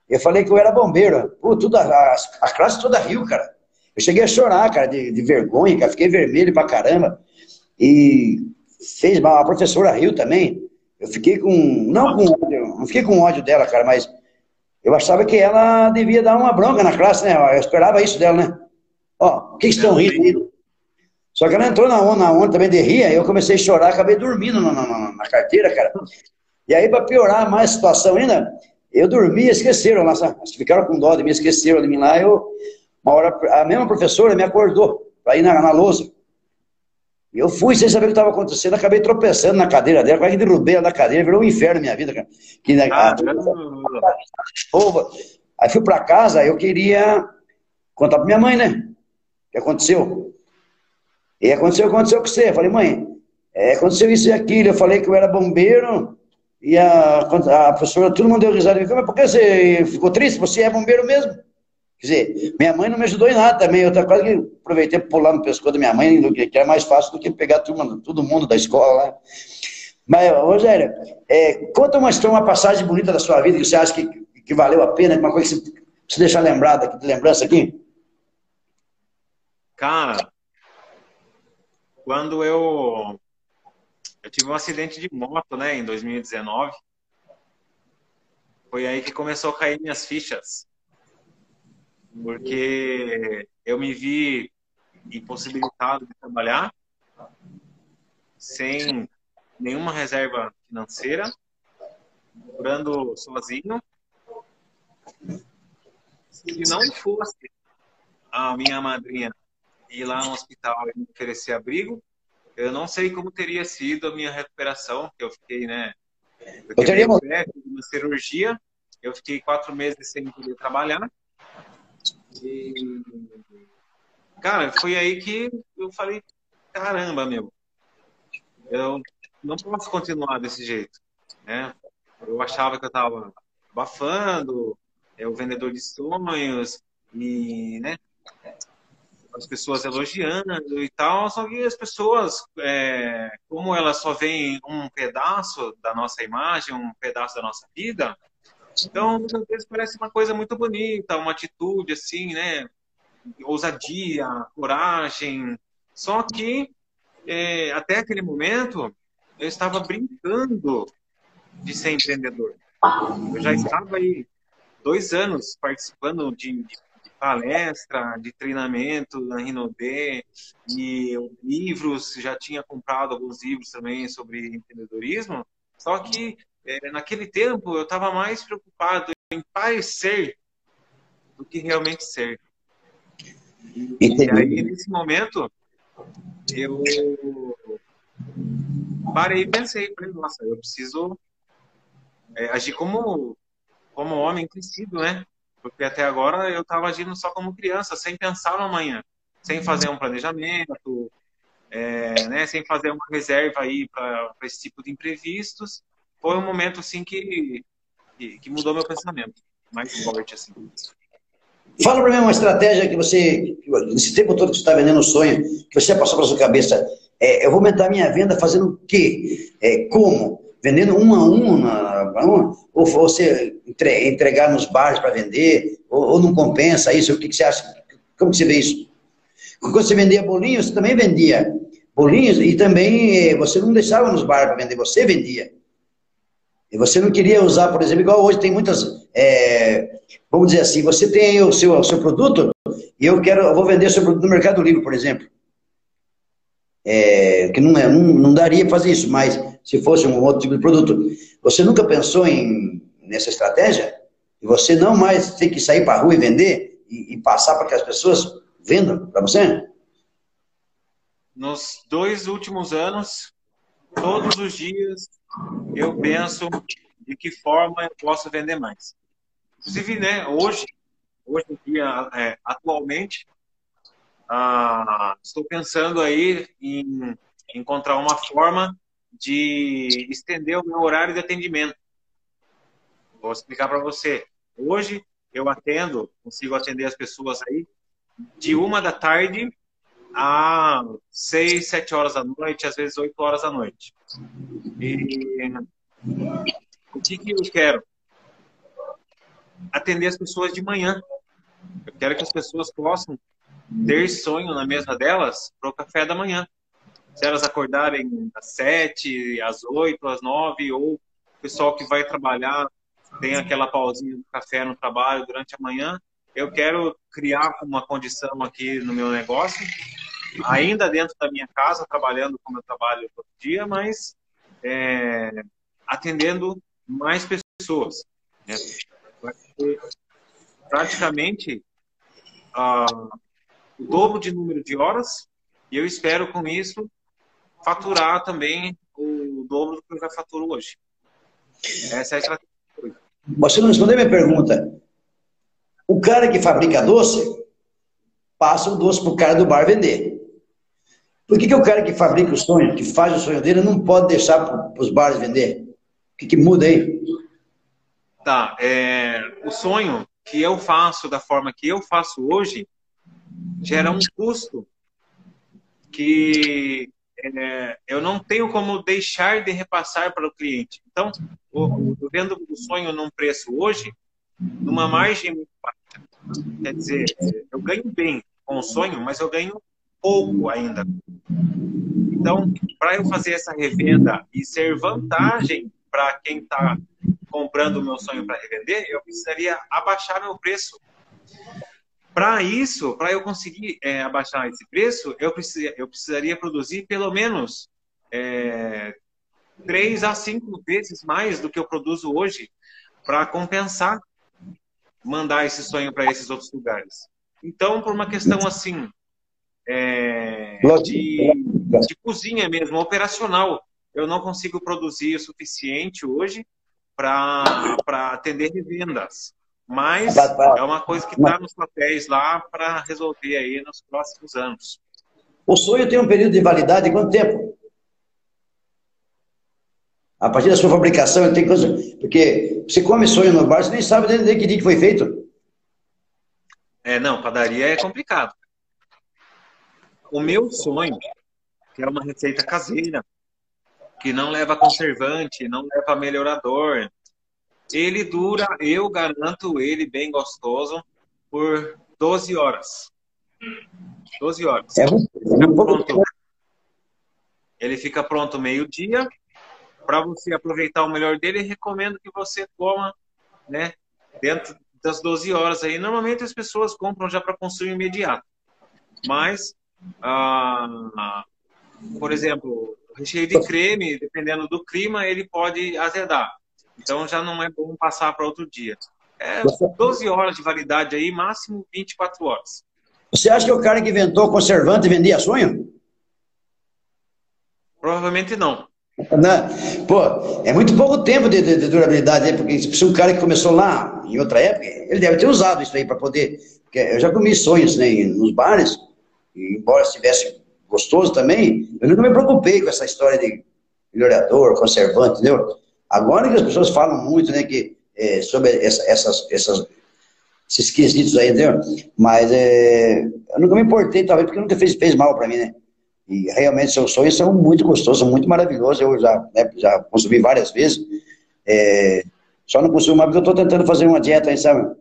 Eu falei que eu era bombeiro. Pô, tudo, a, a classe toda riu, cara. Eu cheguei a chorar, cara, de, de vergonha, cara. Fiquei vermelho pra caramba. E fez mal. A professora riu também. Eu fiquei com. Não com ódio, não fiquei com ódio dela, cara, mas eu achava que ela devia dar uma bronca na classe, né? Eu esperava isso dela, né? Ó, o que, estão rindo? Só que ela entrou na onda, na onda também de rir, aí eu comecei a chorar, acabei dormindo na, na, na carteira, cara. E aí, para piorar mais a situação ainda, eu dormi, esqueceram lá, ficaram com dó de mim, esqueceram de mim lá. Eu, uma hora, a mesma professora me acordou para ir na, na lousa. Eu fui sem saber o que estava acontecendo, acabei tropeçando na cadeira dela, quase derrubei ela da cadeira, virou um inferno na minha vida, cara. Que, ah, aí fui para casa, eu queria contar para minha mãe, né? O que aconteceu? E aconteceu, aconteceu com você. Eu falei, mãe, é, aconteceu isso e aquilo. Eu falei que eu era bombeiro, e a, a professora, todo mundo deu risada. Eu falei, mas por que você ficou triste? Você é bombeiro mesmo? Quer dizer, minha mãe não me ajudou em nada também. Eu quase que aproveitei para pular no pescoço da minha mãe, que era mais fácil do que pegar turma, todo mundo da escola lá. Mas, Rogério, é, conta uma história, uma passagem bonita da sua vida que você acha que, que valeu a pena, uma coisa que você, você deixar lembrada, de lembrança aqui. Cara, quando eu eu tive um acidente de moto, né, em 2019. Foi aí que começou a cair minhas fichas. Porque eu me vi impossibilitado de trabalhar, sem nenhuma reserva financeira, morando sozinho. Se não fosse a minha madrinha ir lá no hospital e me oferecer abrigo, eu não sei como teria sido a minha recuperação, que eu fiquei, né? Eu, eu teria uma cirurgia, eu fiquei quatro meses sem poder trabalhar. E, cara, foi aí que eu falei, caramba, meu, eu não posso continuar desse jeito, né? Eu achava que eu estava abafando, eu o vendedor de sonhos e, né, as pessoas elogiando e tal, só que as pessoas, é, como elas só veem um pedaço da nossa imagem, um pedaço da nossa vida, então muitas vezes parece uma coisa muito bonita, uma atitude assim, né, ousadia, coragem, só que é, até aquele momento eu estava brincando de ser empreendedor. Eu já estava aí dois anos participando de, de palestra, de treinamento na Rinode e livros, já tinha comprado alguns livros também sobre empreendedorismo, só que é, naquele tempo eu estava mais preocupado em parecer do que realmente ser. E, aí, nesse momento, eu parei e pensei, falei, nossa, eu preciso é, agir como, como homem crescido, né? Porque até agora eu estava agindo só como criança, sem pensar no amanhã, sem fazer um planejamento, é, né, sem fazer uma reserva aí para esse tipo de imprevistos. Foi um momento assim que, que, que mudou meu pensamento, mais forte assim. Fala para mim uma estratégia que você, nesse tempo todo que você está vendendo o sonho, que você passou pela sua cabeça. É, eu vou aumentar minha venda fazendo o quê? É, como? Vendendo um a um? Na, ou você entregar nos bares para vender? Ou, ou, não compensa isso? O que, que, você acha? Como que você vê isso? Quando você vendia bolinhos, você também vendia bolinhos e também é, você não deixava nos bares para vender, você vendia. Você não queria usar, por exemplo, igual hoje tem muitas, é, vamos dizer assim, você tem o seu, o seu produto e eu quero, eu vou vender o seu produto no Mercado Livre, por exemplo. É, que não, é, não, não daria fazer isso, mas se fosse um outro tipo de produto. Você nunca pensou em, nessa estratégia? E você não mais tem que sair para a rua e vender e, e passar para que as pessoas vendam para você? Nos dois últimos anos, todos os dias, eu penso de que forma eu posso vender mais. Inclusive, né, hoje, hoje em dia, é, atualmente, ah, estou pensando aí em encontrar uma forma de estender o meu horário de atendimento. Vou explicar para você. Hoje eu atendo, consigo atender as pessoas aí de uma da tarde a seis, sete horas da noite, às vezes oito horas da noite. E o que, que eu quero? Atender as pessoas de manhã. Eu quero que as pessoas possam ter sonho na mesa delas para o café da manhã. Se elas acordarem às sete, às oito, às nove, ou o pessoal que vai trabalhar tem aquela pausinha do café no trabalho durante a manhã, eu quero criar uma condição aqui no meu negócio ainda dentro da minha casa, trabalhando como eu trabalho todo dia, mas é, atendendo mais pessoas. Né? Praticamente uh, o dobro de número de horas e eu espero com isso faturar também o dobro do que eu já faturo hoje. Essa é a estratégia. Você não respondeu minha pergunta. O cara que fabrica doce passa o doce para o cara do bar vender. Por que, que o cara que fabrica o sonho, que faz o sonho dele, não pode deixar para os bares vender? O que, que muda aí? Tá, é, o sonho que eu faço da forma que eu faço hoje gera um custo que é, eu não tenho como deixar de repassar para o cliente. Então, eu, vendo o sonho num preço hoje, numa margem muito baixa. Quer dizer, eu ganho bem com o sonho, mas eu ganho pouco ainda. Então, para eu fazer essa revenda e ser vantagem para quem está comprando o meu sonho para revender, eu precisaria abaixar meu preço. Para isso, para eu conseguir é, abaixar esse preço, eu, precis, eu precisaria produzir pelo menos é, três a cinco vezes mais do que eu produzo hoje para compensar mandar esse sonho para esses outros lugares. Então, por uma questão assim, é, de, de cozinha mesmo, operacional. Eu não consigo produzir o suficiente hoje para atender revendas. Mas é uma coisa que está nos papéis lá para resolver aí nos próximos anos. O sonho tem um período de validade de quanto tempo? A partir da sua fabricação, ele tem coisa. Porque você come sonho no bar, você nem sabe desde que dia que foi feito. É, não, padaria é complicado. O meu sonho, que é uma receita caseira, que não leva conservante, não leva melhorador, ele dura, eu garanto ele bem gostoso, por 12 horas. 12 horas. É, pronto. Ele fica pronto meio-dia. Para você aproveitar o melhor dele, recomendo que você coma né, dentro das 12 horas. Aí, normalmente as pessoas compram já para consumo imediato. Mas, ah, por exemplo, recheio de creme, dependendo do clima, ele pode azedar. Então já não é bom passar para outro dia. É 12 horas de validade aí, máximo 24 horas. Você acha que o cara que inventou conservante vendia sonho? Provavelmente não. não. Pô, é muito pouco tempo de, de, de durabilidade, né? Porque se um cara que começou lá em outra época, ele deve ter usado isso aí para poder. Eu já comi sonhos né, nos bares, embora estivesse gostoso também, eu nunca me preocupei com essa história de melhorador, conservante, entendeu? Agora que as pessoas falam muito, né, que, é, sobre essa, essas, essas, esses quesitos aí, entendeu? Mas é, eu nunca me importei, talvez, porque nunca fez, fez mal para mim, né? E realmente seus sonhos são muito gostosos, muito maravilhosos. Eu já, né, já consumi várias vezes. É, só não consumo mais porque eu estou tentando fazer uma dieta aí, sabe?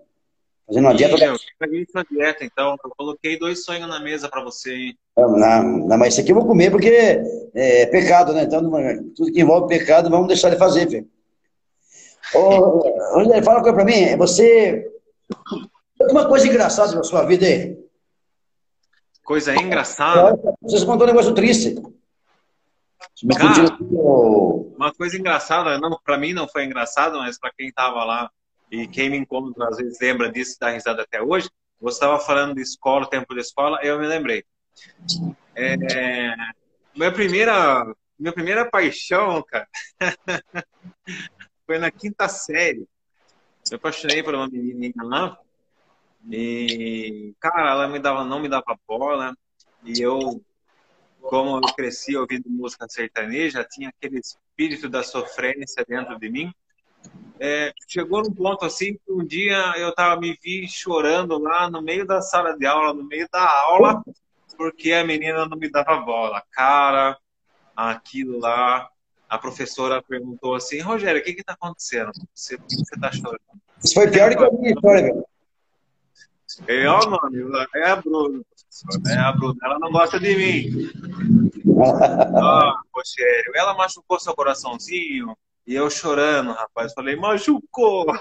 Fazendo uma dieta. Eu peguei sua dieta, então. Eu coloquei dois sonhos na mesa para você, hein? Não, não, não, mas isso aqui eu vou comer porque é, é pecado, né? Então, tudo que envolve pecado, vamos deixar de fazer, filho. Ô, Rogério, fala uma coisa pra mim. Você. Uma coisa engraçada na sua vida aí. Coisa engraçada? Você contou um negócio triste. Cara, uma coisa engraçada, não, para mim não foi engraçado, mas para quem tava lá e quem me encontra às vezes lembra disso dá risada até hoje. Você estava falando de escola, tempo de escola, eu me lembrei. É, minha primeira, minha primeira paixão, cara, foi na quinta série. Eu apaixonei por uma menina lá e, cara, ela me dava, não me dava bola e eu, como eu cresci ouvindo música sertaneja, tinha aquele espírito da sofrência dentro de mim. É, chegou num ponto assim que um dia eu tava me vi chorando lá no meio da sala de aula, no meio da aula, porque a menina não me dava bola. Cara, aquilo lá, a professora perguntou assim, Rogério, o que que tá acontecendo? Você, por que você tá chorando? Isso foi pior do que a minha história, velho. É, ó, mano, é a Bruna, É a Bruna, ela não gosta de mim. ah, Rogério, ela machucou seu coraçãozinho? E eu chorando, rapaz. Falei, machucou.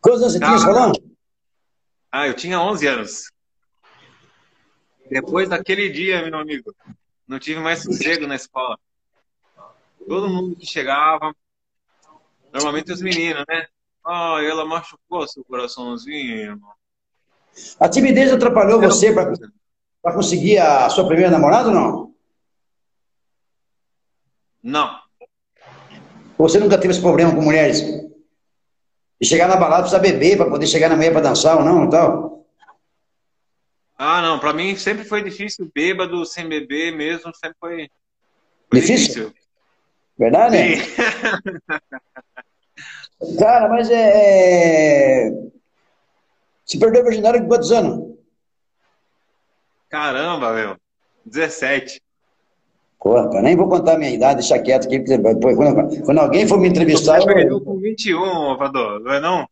Quantos anos você tinha falando? Ah, eu tinha 11 anos. Depois daquele dia, meu amigo, não tive mais sossego na escola. Todo mundo que chegava, normalmente os meninos, né? Ah, ela machucou seu coraçãozinho. A timidez atrapalhou você para conseguir a sua primeira namorada ou não? Não. Você nunca teve esse problema com mulheres? De chegar na balada precisa beber para poder chegar na manhã para dançar ou não e tal? Ah, não. Para mim sempre foi difícil. Bêbado, sem beber mesmo, sempre foi, foi difícil? difícil. Verdade? Sim. Cara, mas é. é você perdeu a virgindade com quantos anos? Caramba, meu. 17. Nem vou contar a minha idade, deixa quieto aqui. Quando, quando alguém for me entrevistar. Você perdeu com 21, Vador, não é não?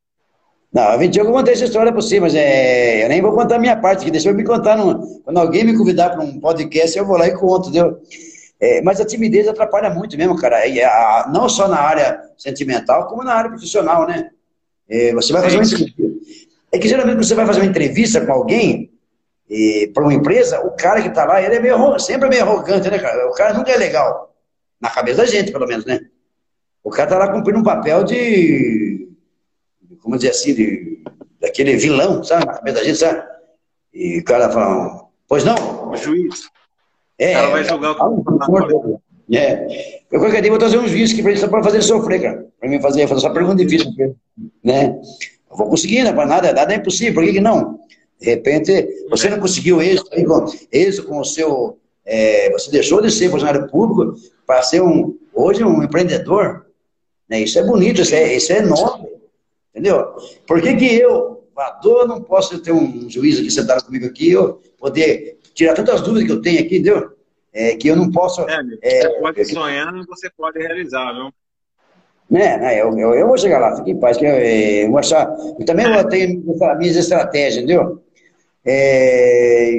Não, 21 eu contei essa história por si, mas é, eu nem vou contar a minha parte aqui. Deixa eu me contar. No, quando alguém me convidar para um podcast, eu vou lá e conto, entendeu? É, mas a timidez atrapalha muito mesmo, cara. E a, não só na área sentimental, como na área profissional, né? É, você vai fazer uma entrevista. É que geralmente você vai fazer uma entrevista com alguém, para uma empresa, o cara que está lá, ele é meio, sempre meio arrogante, né, cara? O cara nunca é legal. Na cabeça da gente, pelo menos, né? O cara está lá cumprindo um papel de. Como dizer assim, de, daquele vilão, sabe? Na cabeça da gente, sabe? E o cara fala, pois não? O juiz. É, o cara vai julgar o que É. Eu qualquer dia vou trazer um juiz que pra ele só para fazer sofrer, cara. Para mim fazer, fazer só pergunta difícil, né? Eu vou conseguir, né? Para nada, nada é impossível, por que, que não? De repente, você não conseguiu êxito, êxito com o seu. É, você deixou de ser funcionário público para ser um, hoje um empreendedor. Né? Isso é bonito, isso é, isso é enorme. Entendeu? Por que, que eu, Vador, não posso ter um juiz aqui sentado comigo aqui, eu poder tirar tantas dúvidas que eu tenho aqui, entendeu? É, que eu não posso. É, é, você pode sonhar, você pode realizar, viu? Né, né eu, eu, eu, vou chegar lá, fique em paz, que eu, é, eu vou achar. Eu também é. tenho minhas estratégias, entendeu? É,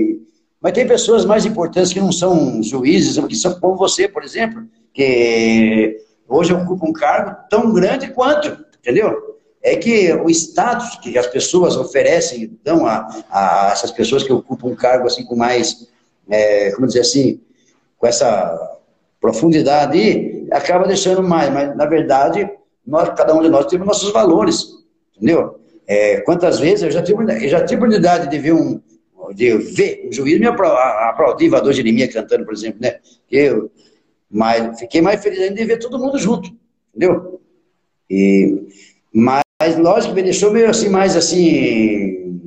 mas tem pessoas mais importantes que não são juízes, que são como você, por exemplo, que hoje ocupa um cargo tão grande quanto, entendeu? É que o status que as pessoas oferecem, dão a, a essas pessoas que ocupam um cargo assim com mais, é, como dizer assim, com essa profundidade acaba deixando mais, mas na verdade, nós, cada um de nós temos nossos valores, entendeu? É, quantas vezes eu já tive, eu já tive oportunidade de ver um, de ver um juiz me aplaudir Vador Jeremias cantando, por exemplo, né? Eu, mas fiquei mais feliz ainda de ver todo mundo junto, entendeu? E, mas, lógico, me deixou meio assim, mais assim.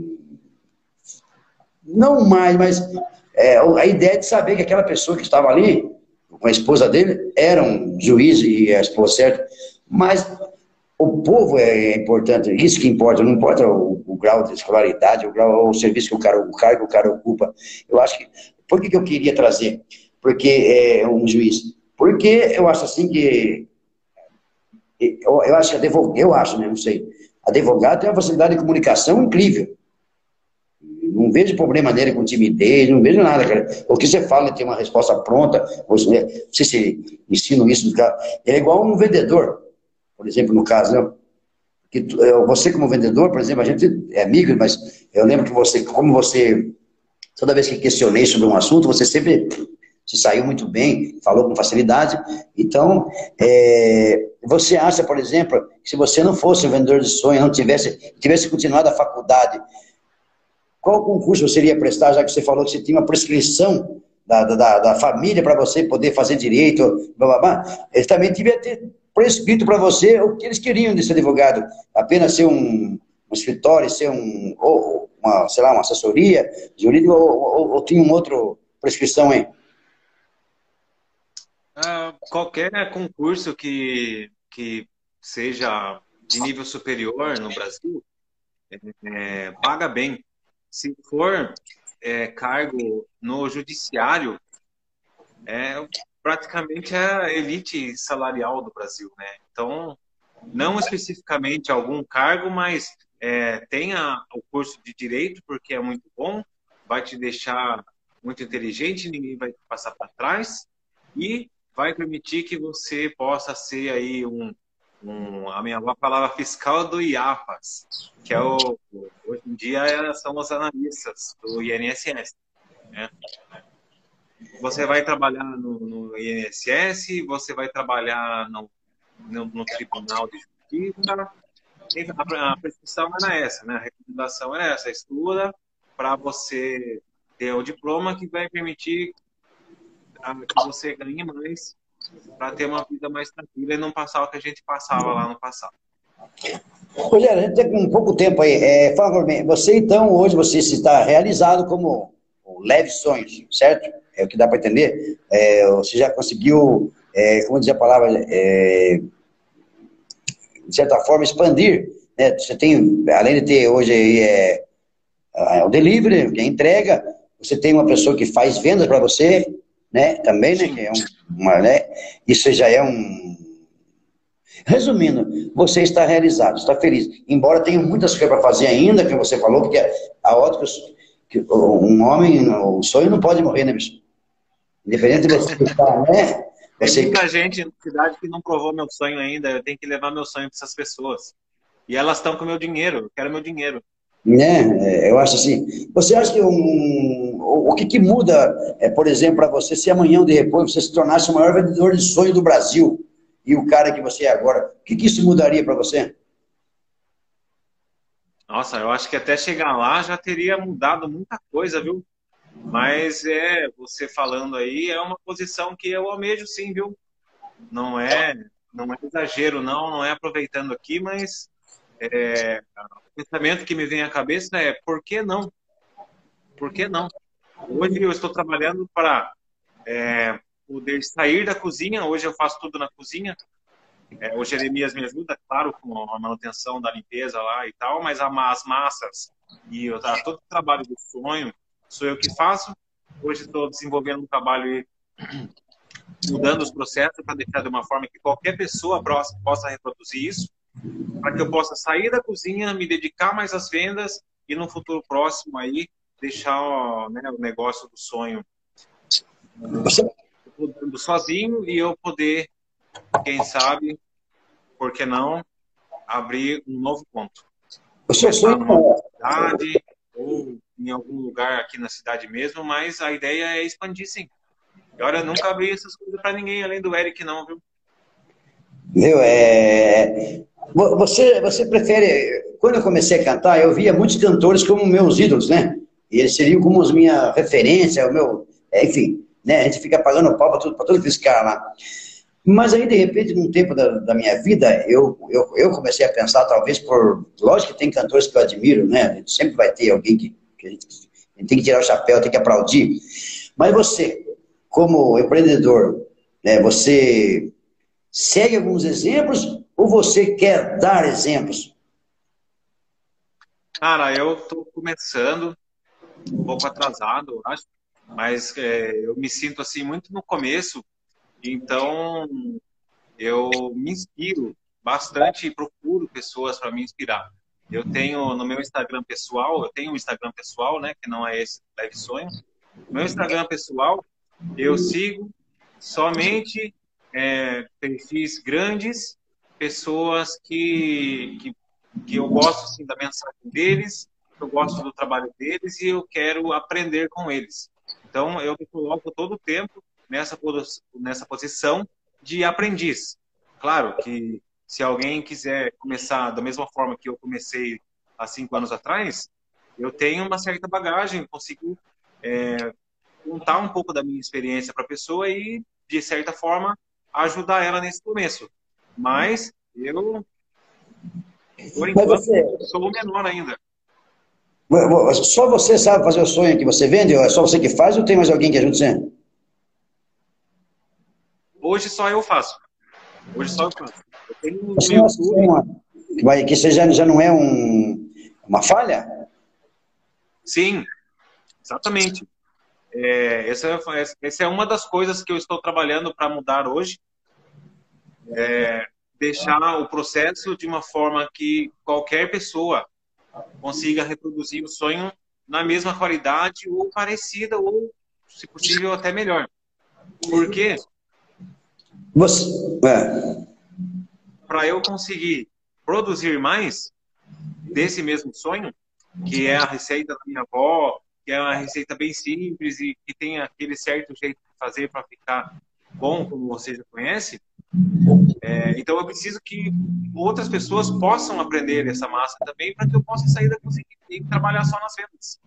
Não mais, mas é, a ideia de saber que aquela pessoa que estava ali, com a esposa dele, era um juiz e a esposa certa. Mas o povo é importante, isso que importa, não importa o, o grau de escolaridade, o grau, o serviço que o cara, o cargo que o cara ocupa. Eu acho que, por que, que eu queria trazer? Porque é um juiz. Porque eu acho assim que, eu, eu acho que advogado, eu acho, né, não sei, advogado tem uma facilidade de comunicação incrível. Não vejo problema nele com timidez, não vejo nada, cara. O que você fala, tem uma resposta pronta, você, sei se ensino isso, ele é igual um vendedor por exemplo, no caso, né? Que, você como vendedor, por exemplo, a gente é amigo, mas eu lembro que você, como você, toda vez que questionei sobre um assunto, você sempre se saiu muito bem, falou com facilidade. Então, é, você acha, por exemplo, que se você não fosse um vendedor de sonho, não tivesse, tivesse continuado a faculdade, qual concurso você iria prestar, já que você falou que você tinha uma prescrição da, da, da família para você poder fazer direito, blá, blá, blá. Ele também devia ter prescrito para você o que eles queriam desse advogado. Apenas ser um, um escritório, ser um, ou uma, sei lá, uma assessoria jurídica, ou, ou, ou tinha uma outra prescrição aí? Uh, qualquer concurso que, que seja de nível superior no Brasil é, é, paga bem. Se for é, cargo no judiciário, é, praticamente é a elite salarial do Brasil, né? Então, não especificamente algum cargo, mas é, tenha o curso de direito, porque é muito bom, vai te deixar muito inteligente, ninguém vai passar para trás e vai permitir que você possa ser aí um, um a minha palavra fiscal do IAPAS, que é o hoje em dia são os analistas do INSS. Né? Você vai trabalhar no, no INSS, você vai trabalhar no, no, no Tribunal de Justiça. A, a prescrição era essa, né? A recomendação era essa. Estuda para você ter o diploma que vai permitir que você ganhe mais para ter uma vida mais tranquila e não passar o que a gente passava lá no passado. Rogério, a gente tem um pouco tempo aí. É, fala você então, hoje você está realizado como leve sonhos, certo? É o que dá para entender. É, você já conseguiu, é, como dizer a palavra, é, de certa forma, expandir. Né? Você tem, além de ter hoje aí, é, é o delivery, que é a entrega, você tem uma pessoa que faz vendas para você, né? Também, né? Que é um, uma, né? Isso já é um. Resumindo, você está realizado, está feliz. Embora tenha muitas coisas para fazer ainda, que você falou, porque a ótica, um homem, o sonho não pode morrer, né, bicho? Independente de você estar, né? Você... Tem muita gente na cidade que não provou meu sonho ainda. Eu tenho que levar meu sonho para essas pessoas. E elas estão com meu dinheiro. Eu quero meu dinheiro. Né? É, eu acho assim. Você acha que um, o que, que muda, é, por exemplo, para você, se amanhã ou depois você se tornasse o maior vendedor de sonho do Brasil e o cara que você é agora, o que, que isso mudaria para você? Nossa, eu acho que até chegar lá já teria mudado muita coisa, viu? Mas é, você falando aí, é uma posição que eu almejo sim, viu? Não é, não é exagero, não, não é aproveitando aqui, mas é, o pensamento que me vem à cabeça é por que não? Por que não? Hoje eu estou trabalhando para é, poder sair da cozinha, hoje eu faço tudo na cozinha, É, o Jeremias me ajuda, claro, com a manutenção da limpeza lá e tal, mas as massas e eu, todo o trabalho do sonho sou eu que faço. Hoje estou desenvolvendo um trabalho e mudando os processos para deixar de uma forma que qualquer pessoa próxima possa reproduzir isso, para que eu possa sair da cozinha, me dedicar mais às vendas e no futuro próximo aí deixar né, o negócio do sonho sozinho e eu poder, quem sabe, por que não, abrir um novo ponto. O seu sonho ou em algum lugar aqui na cidade mesmo, mas a ideia é expandir sim. E olha, nunca abri essas coisas para ninguém além do Eric, não, viu? Viu? É... Você, você prefere. Quando eu comecei a cantar, eu via muitos cantores como meus ídolos, né? E eles seriam como as minha referência, o meu. É, enfim, né? A gente fica pagando pau para tudo, todos esses caras lá. Mas aí, de repente, num tempo da, da minha vida, eu, eu, eu, comecei a pensar, talvez por. Lógico que tem cantores que eu admiro, né? Sempre vai ter alguém que, que a, gente, tem que tirar o chapéu, tem que aplaudir. Mas você, como empreendedor, né, você segue alguns exemplos ou você quer dar exemplos? Cara, eu estou começando, um pouco atrasado, acho, mas é, eu me sinto assim muito no começo então, eu me inspiro bastante e procuro pessoas para me inspirar. Eu tenho no meu Instagram pessoal, eu tenho um Instagram pessoal, né, que não é esse Leve Sonho. No meu Instagram pessoal, eu sigo somente é, perfis grandes, pessoas que, que, que eu gosto assim, da mensagem deles, eu gosto do trabalho deles e eu quero aprender com eles. Então, eu me coloco todo o tempo nessa, nessa posição de aprendiz. Claro que se alguém quiser começar da mesma forma que eu comecei há cinco anos atrás, eu tenho uma certa bagagem, consigo é, contar um pouco da minha experiência para a pessoa e, de certa forma, ajudar ela nesse começo. Mas eu, por enquanto, você... sou o menor ainda. Só você sabe fazer o sonho que você vende? Ou é só você que faz ou tem mais alguém que ajude você? Hoje só eu faço. Hoje só eu faço. Eu tenho Você YouTube. que isso já, já não é um, uma falha? Sim, exatamente. É, essa, é, essa é uma das coisas que eu estou trabalhando para mudar hoje. É deixar o processo de uma forma que qualquer pessoa consiga reproduzir o sonho na mesma qualidade ou parecida ou, se possível, até melhor. Por quê? Você, é. Para eu conseguir produzir mais desse mesmo sonho, que é a receita da minha avó, que é uma receita bem simples e que tem aquele certo jeito de fazer para ficar bom, como você já conhece. É, então eu preciso que outras pessoas possam aprender essa massa também para que eu possa sair da cozinha e trabalhar só nas vendas.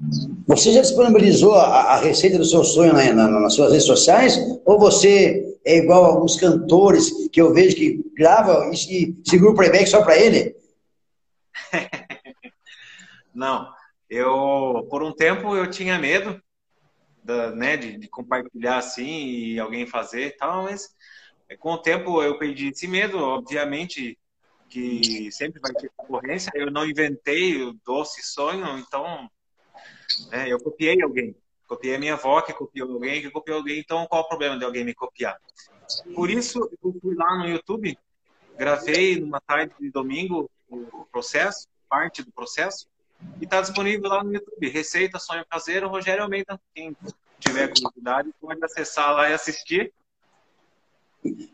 Você já disponibilizou a, a receita do seu sonho na, na, nas suas redes sociais? Ou você é igual a alguns cantores que eu vejo que gravam e, segura o playback só para ele? Não, eu por um tempo eu tinha medo da, né, de, de, compartilhar assim e alguém fazer e tal, mas com o tempo eu perdi esse medo, obviamente que sempre vai ter concorrência. Eu não inventei o doce sonho, então é, eu copiei alguém. Copiei a minha avó, que copiou alguém, que copiou alguém. Então, qual o problema de alguém me copiar? Por isso, eu fui lá no YouTube, gravei numa tarde de domingo o processo, parte do processo, e está disponível lá no YouTube. Receita Sonho Caseiro, Rogério Almeida. Quem tiver curiosidade pode acessar lá e assistir.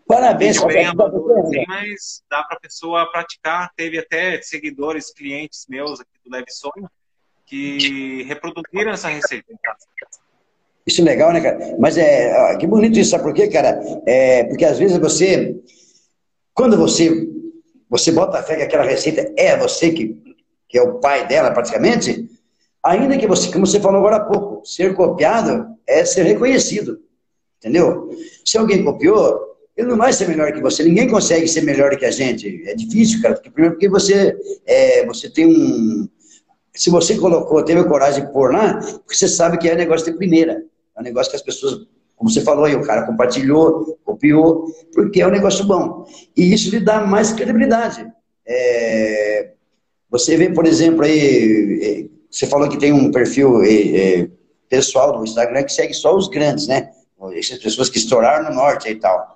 Parabéns, amador, assim, mas dá para a pessoa praticar. Teve até seguidores, clientes meus aqui do Leve Sonho, que reproduziram essa receita. Isso é legal, né, cara? Mas é que bonito isso, sabe por quê, cara? É, porque às vezes você, quando você, você bota a fé que aquela receita é você que, que é o pai dela, praticamente, ainda que você, como você falou agora há pouco, ser copiado é ser reconhecido, entendeu? Se alguém copiou, ele não vai ser melhor que você. Ninguém consegue ser melhor que a gente. É difícil, cara. Porque, primeiro porque você, é, você tem um, se você colocou, teve a coragem de pôr lá, porque você sabe que é negócio de primeira. É um negócio que as pessoas Como você falou aí, o cara compartilhou, copiou, porque é um negócio bom. E isso lhe dá mais credibilidade. É... Você vê, por exemplo, aí, é, você falou que tem um perfil é, é, pessoal no Instagram que segue só os grandes, né? Essas pessoas que estouraram no norte e tal.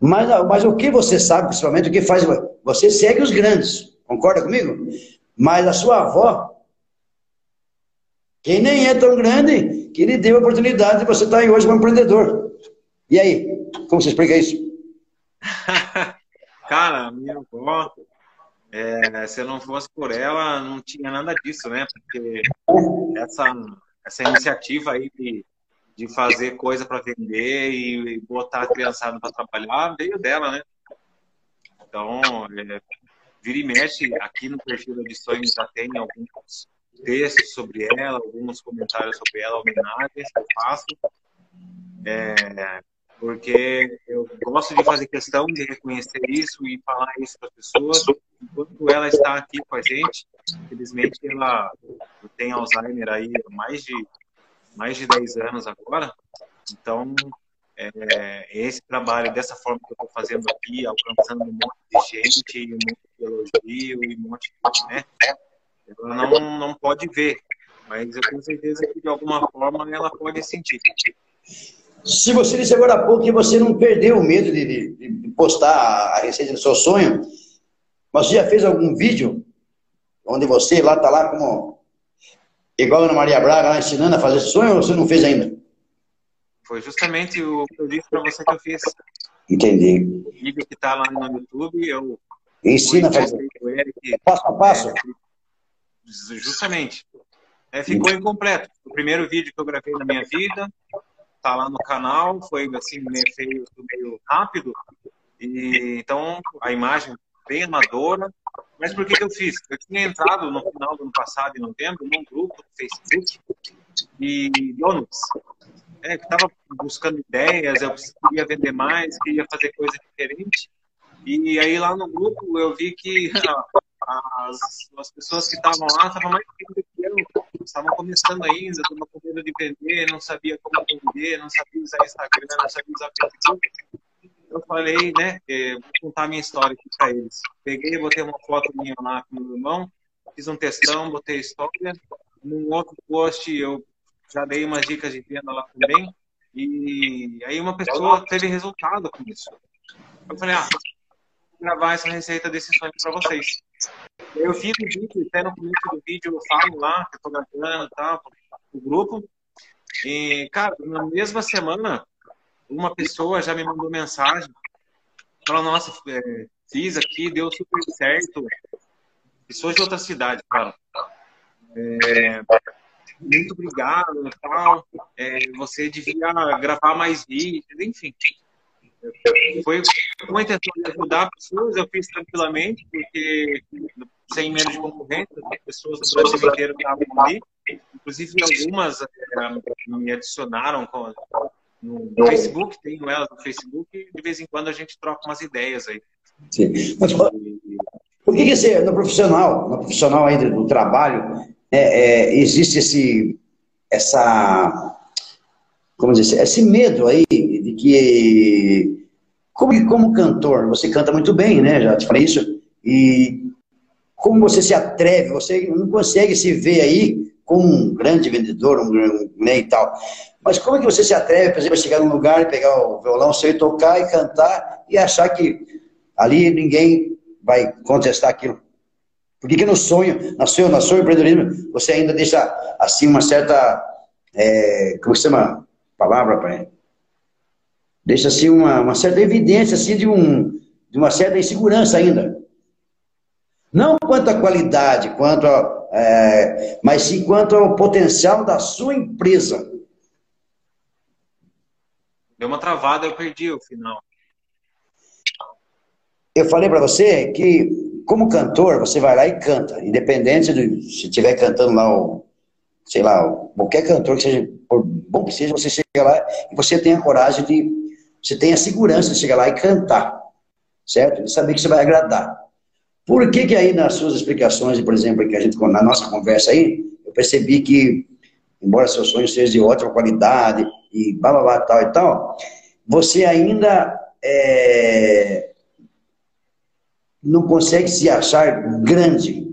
Mas, mas o que você sabe, principalmente, o que faz. Você segue os grandes, concorda comigo? Mas a sua avó, quem nem é tão grande, que lhe deu a oportunidade de você estar aí hoje como empreendedor. E aí, como você explica isso? Cara, minha avó, é, se não fosse por ela, não tinha nada disso, né? Porque essa, essa iniciativa aí de de fazer coisa para vender e botar a criançada para trabalhar veio dela, né? Então, é, vira e mexe, aqui no perfil da Edições já tem alguns textos sobre ela, alguns comentários sobre ela, homenagens que eu faço. É, porque eu gosto de fazer questão de reconhecer isso e falar isso para as pessoas. Enquanto ela está aqui com a gente, infelizmente ela tem Alzheimer aí há mais de mais de 10 anos agora. Então, é, esse trabalho, dessa forma que eu estou fazendo aqui, alcançando um monte de gente, um monte de elogio e um monte de. Né? Ela não, não pode ver, mas eu tenho certeza que de alguma forma ela pode sentir. Se você disse agora há pouco que você não perdeu o medo de, de postar a receita do seu sonho, mas você já fez algum vídeo onde você lá está lá como igual a Ana Maria Braga lá ensinando a fazer sonho ou você não fez ainda? Foi justamente o que eu disse para você que eu fiz. Entendi. O vídeo que está lá no YouTube, eu. Ensina a fazer. Eric, passo a passo. É, justamente. É, ficou incompleto. O primeiro vídeo que eu gravei na minha vida, tá lá no canal, foi assim, meio feio, meio rápido. E, então, a imagem bem amadora, mas por que, que eu fiz? Eu tinha entrado no final do ano passado, em novembro, num grupo do Facebook de donuts. É, estava buscando ideias, eu queria vender mais, queria fazer coisa diferente. E aí lá no grupo eu vi que as, as pessoas que estavam lá estavam mais tempo que eu, estavam começando ainda, estavam com medo de vender, não sabia como vender, não sabia usar Instagram, não sabia usar Facebook eu falei, né, vou contar minha história aqui para eles. Peguei, botei uma foto minha lá com meu irmão, fiz um textão, botei história. Num outro post eu já dei umas dicas de venda lá também. E aí uma pessoa teve resultado com isso. Eu falei, ah, vou gravar essa receita desse sonho para vocês. Eu fiz o vídeo, até no começo do vídeo eu falo lá, que eu tô gravando e tal, pro grupo. E, cara, na mesma semana, uma pessoa já me mandou mensagem, falou, nossa, é, fiz aqui, deu super certo. Pessoas de outra cidade, cara. É, muito obrigado tal. É, você devia gravar mais vídeos, enfim. Foi uma intenção de ajudar pessoas, eu fiz tranquilamente, porque sem medo de concorrência, pessoas do Brasil inteiro estavam ali. Inclusive, algumas é, me adicionaram com, no Facebook, tenho elas no Facebook, e de vez em quando a gente troca umas ideias aí. Sim. Mas, por que, que você, no profissional, no profissional aí do, trabalho, é, é, existe esse, essa, como dizer, esse medo aí de que, como, como cantor, você canta muito bem, né? Já te falei isso. E como você se atreve, você não consegue se ver aí como um grande vendedor, um, um né, e tal. Mas como é que você se atreve, por exemplo, a chegar num lugar e pegar o violão e tocar e cantar e achar que ali ninguém vai contestar aquilo? Por que, que no sonho, no seu, no seu empreendedorismo, você ainda deixa assim uma certa, é, como se chama palavra, pai? Deixa assim uma, uma certa evidência assim de, um, de uma certa insegurança ainda. Não quanto à qualidade, quanto a, é, mas sim quanto ao potencial da sua empresa. Deu uma travada, eu perdi o final. Eu falei para você que, como cantor, você vai lá e canta, independente de se estiver cantando lá, o, sei lá, qualquer cantor que seja, por bom que seja, você chega lá e você tem a coragem de, você tem a segurança de chegar lá e cantar, certo? E saber que você vai agradar. Por que que aí nas suas explicações, por exemplo, que a gente, na nossa conversa aí, eu percebi que, embora seu sonho seja de ótima qualidade, e blá, tal e tal, você ainda é, não consegue se achar grande.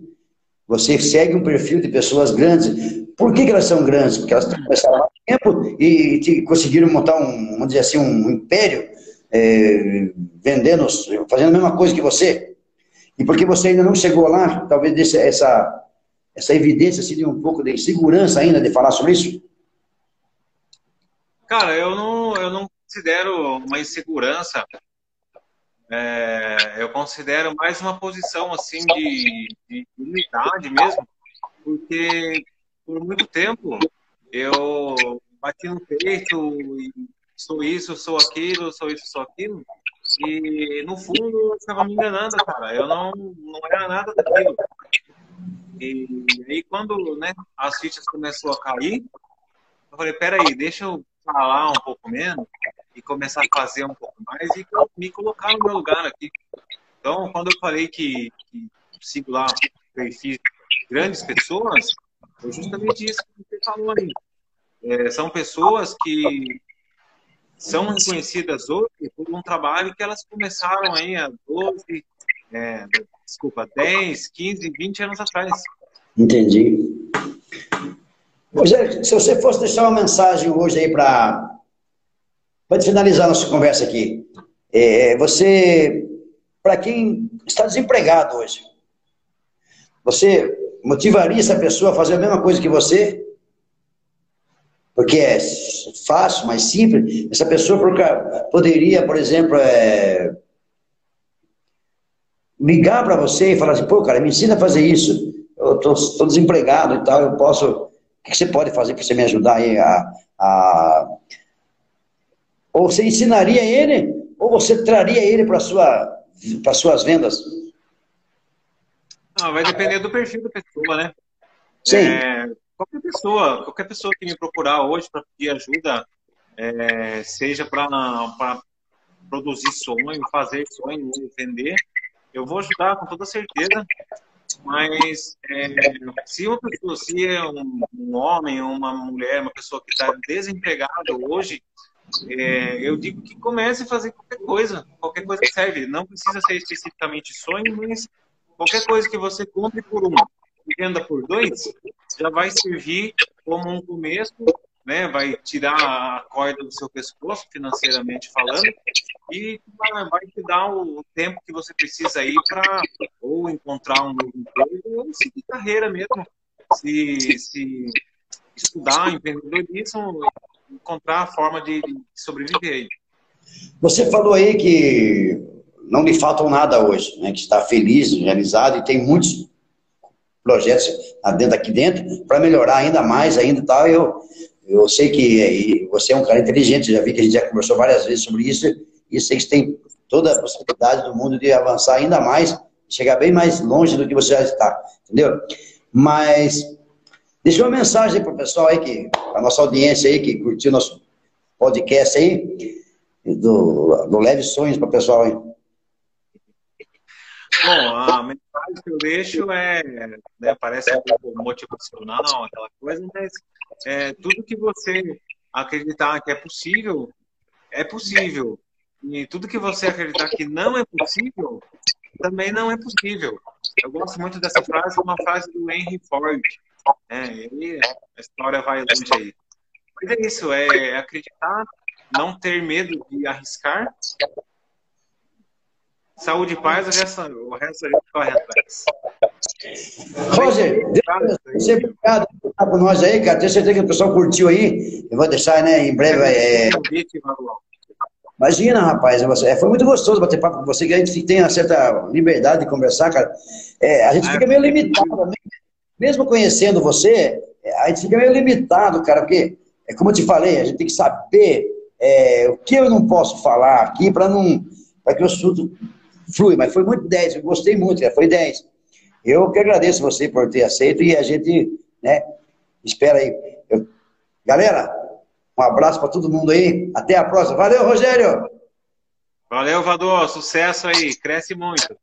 Você segue um perfil de pessoas grandes. Por que, que elas são grandes? Porque elas começaram há tempo e, conseguiram montar um, vamos dizer assim, um império é, vendendo, fazendo a mesma coisa que você. E porque você ainda não chegou lá, talvez essa, essa evidência seria um pouco de insegurança ainda de falar sobre isso? Cara, eu não, eu não considero uma insegurança. É, eu considero mais uma posição assim de, de unidade mesmo, porque por muito tempo eu bati no peito e sou isso, sou aquilo, sou isso, sou aquilo. E no fundo eu estava me enganando, cara. Eu não, não era nada daquilo. E aí quando né, as fichas começou a cair, eu falei, peraí, deixa eu falar um pouco menos e começar a fazer um pouco mais e me colocar no meu lugar aqui. Então, quando eu falei que, que sigo lá perfis de grandes pessoas, foi justamente isso que você falou aí. É, são pessoas que são reconhecidas hoje por um trabalho que elas começaram aí há 12, é, desculpa, 10, 15, 20 anos atrás. Entendi. Rogério, se você fosse deixar uma mensagem hoje aí para para finalizar nossa conversa aqui, é, você, para quem está desempregado hoje, você motivaria essa pessoa a fazer a mesma coisa que você? porque é fácil, mais simples. Essa pessoa poderia, por exemplo, é, ligar para você e falar assim, pô, cara, me ensina a fazer isso. Eu estou desempregado e tal, eu posso. O que você pode fazer para você me ajudar aí a, a... Ou você ensinaria ele, ou você traria ele para sua, para suas vendas? Ah, vai depender do perfil da pessoa, né? Sim. É, qualquer pessoa, qualquer pessoa que me procurar hoje para pedir ajuda, é, seja para produzir sonho, fazer sonho, vender, eu vou ajudar com toda certeza. Mas é, se uma pessoa, se é um, um, homem, uma mulher, uma pessoa que está desempregada hoje, é, eu digo que comece a fazer qualquer coisa. Qualquer coisa serve. Não precisa ser especificamente sonho, mas qualquer coisa que você compre por um e venda por dois, já vai servir como um começo, né? Vai tirar a corda do seu pescoço, financeiramente falando, e vai te dar o tempo que você precisa aí para ou encontrar um novo emprego ou seguir carreira mesmo. Se, se estudar empreendedorismo, encontrar a forma de, sobreviver. Você falou aí que não lhe faltam nada hoje, né? que está feliz, realizado e tem muitos projetos dentro, aqui dentro para melhorar ainda mais, ainda tal. Eu, eu sei que você é um cara inteligente, já vi que a gente já conversou várias vezes sobre isso, e sei que você tem toda a possibilidade do mundo de avançar ainda mais, chegar bem mais longe do que você já está, entendeu? Mas deixa uma mensagem para o pessoal aí, que, a nossa audiência aí, que curtiu nosso podcast aí, do, do Leve Sonhos para o pessoal aí. Bom, a mensagem que eu deixo é, né, parece um pouco motivacional, aquela coisa, mas é, tudo que você acreditar que é possível, é possível. E tudo que você acreditar que não é possível, também não é possível. Eu gosto muito dessa frase, uma frase do Henry Ford. É, e a história vai longe aí. Mas é isso, é acreditar, não ter medo de arriscar Saúde e paz, o resto, o resto a gente corre atrás. Roger, você obrigado por estar com nós aí, cara. Tenho certeza que o pessoal curtiu aí. Eu vou deixar, né, em breve. É... Imagina, rapaz, é, foi muito gostoso bater papo com você, que a gente tem uma certa liberdade de conversar, cara. É, a gente fica meio limitado, mesmo conhecendo você, é, a gente fica meio limitado, cara, porque, é como eu te falei, a gente tem que saber é, o que eu não posso falar aqui para não, para que o assunto flui, mas foi muito 10, eu gostei muito, foi 10. Eu que agradeço você por ter aceito e a gente, né, espera aí. Eu... Galera, um abraço para todo mundo aí, até a próxima. Valeu, Rogério! Valeu, Vador, sucesso aí, cresce muito.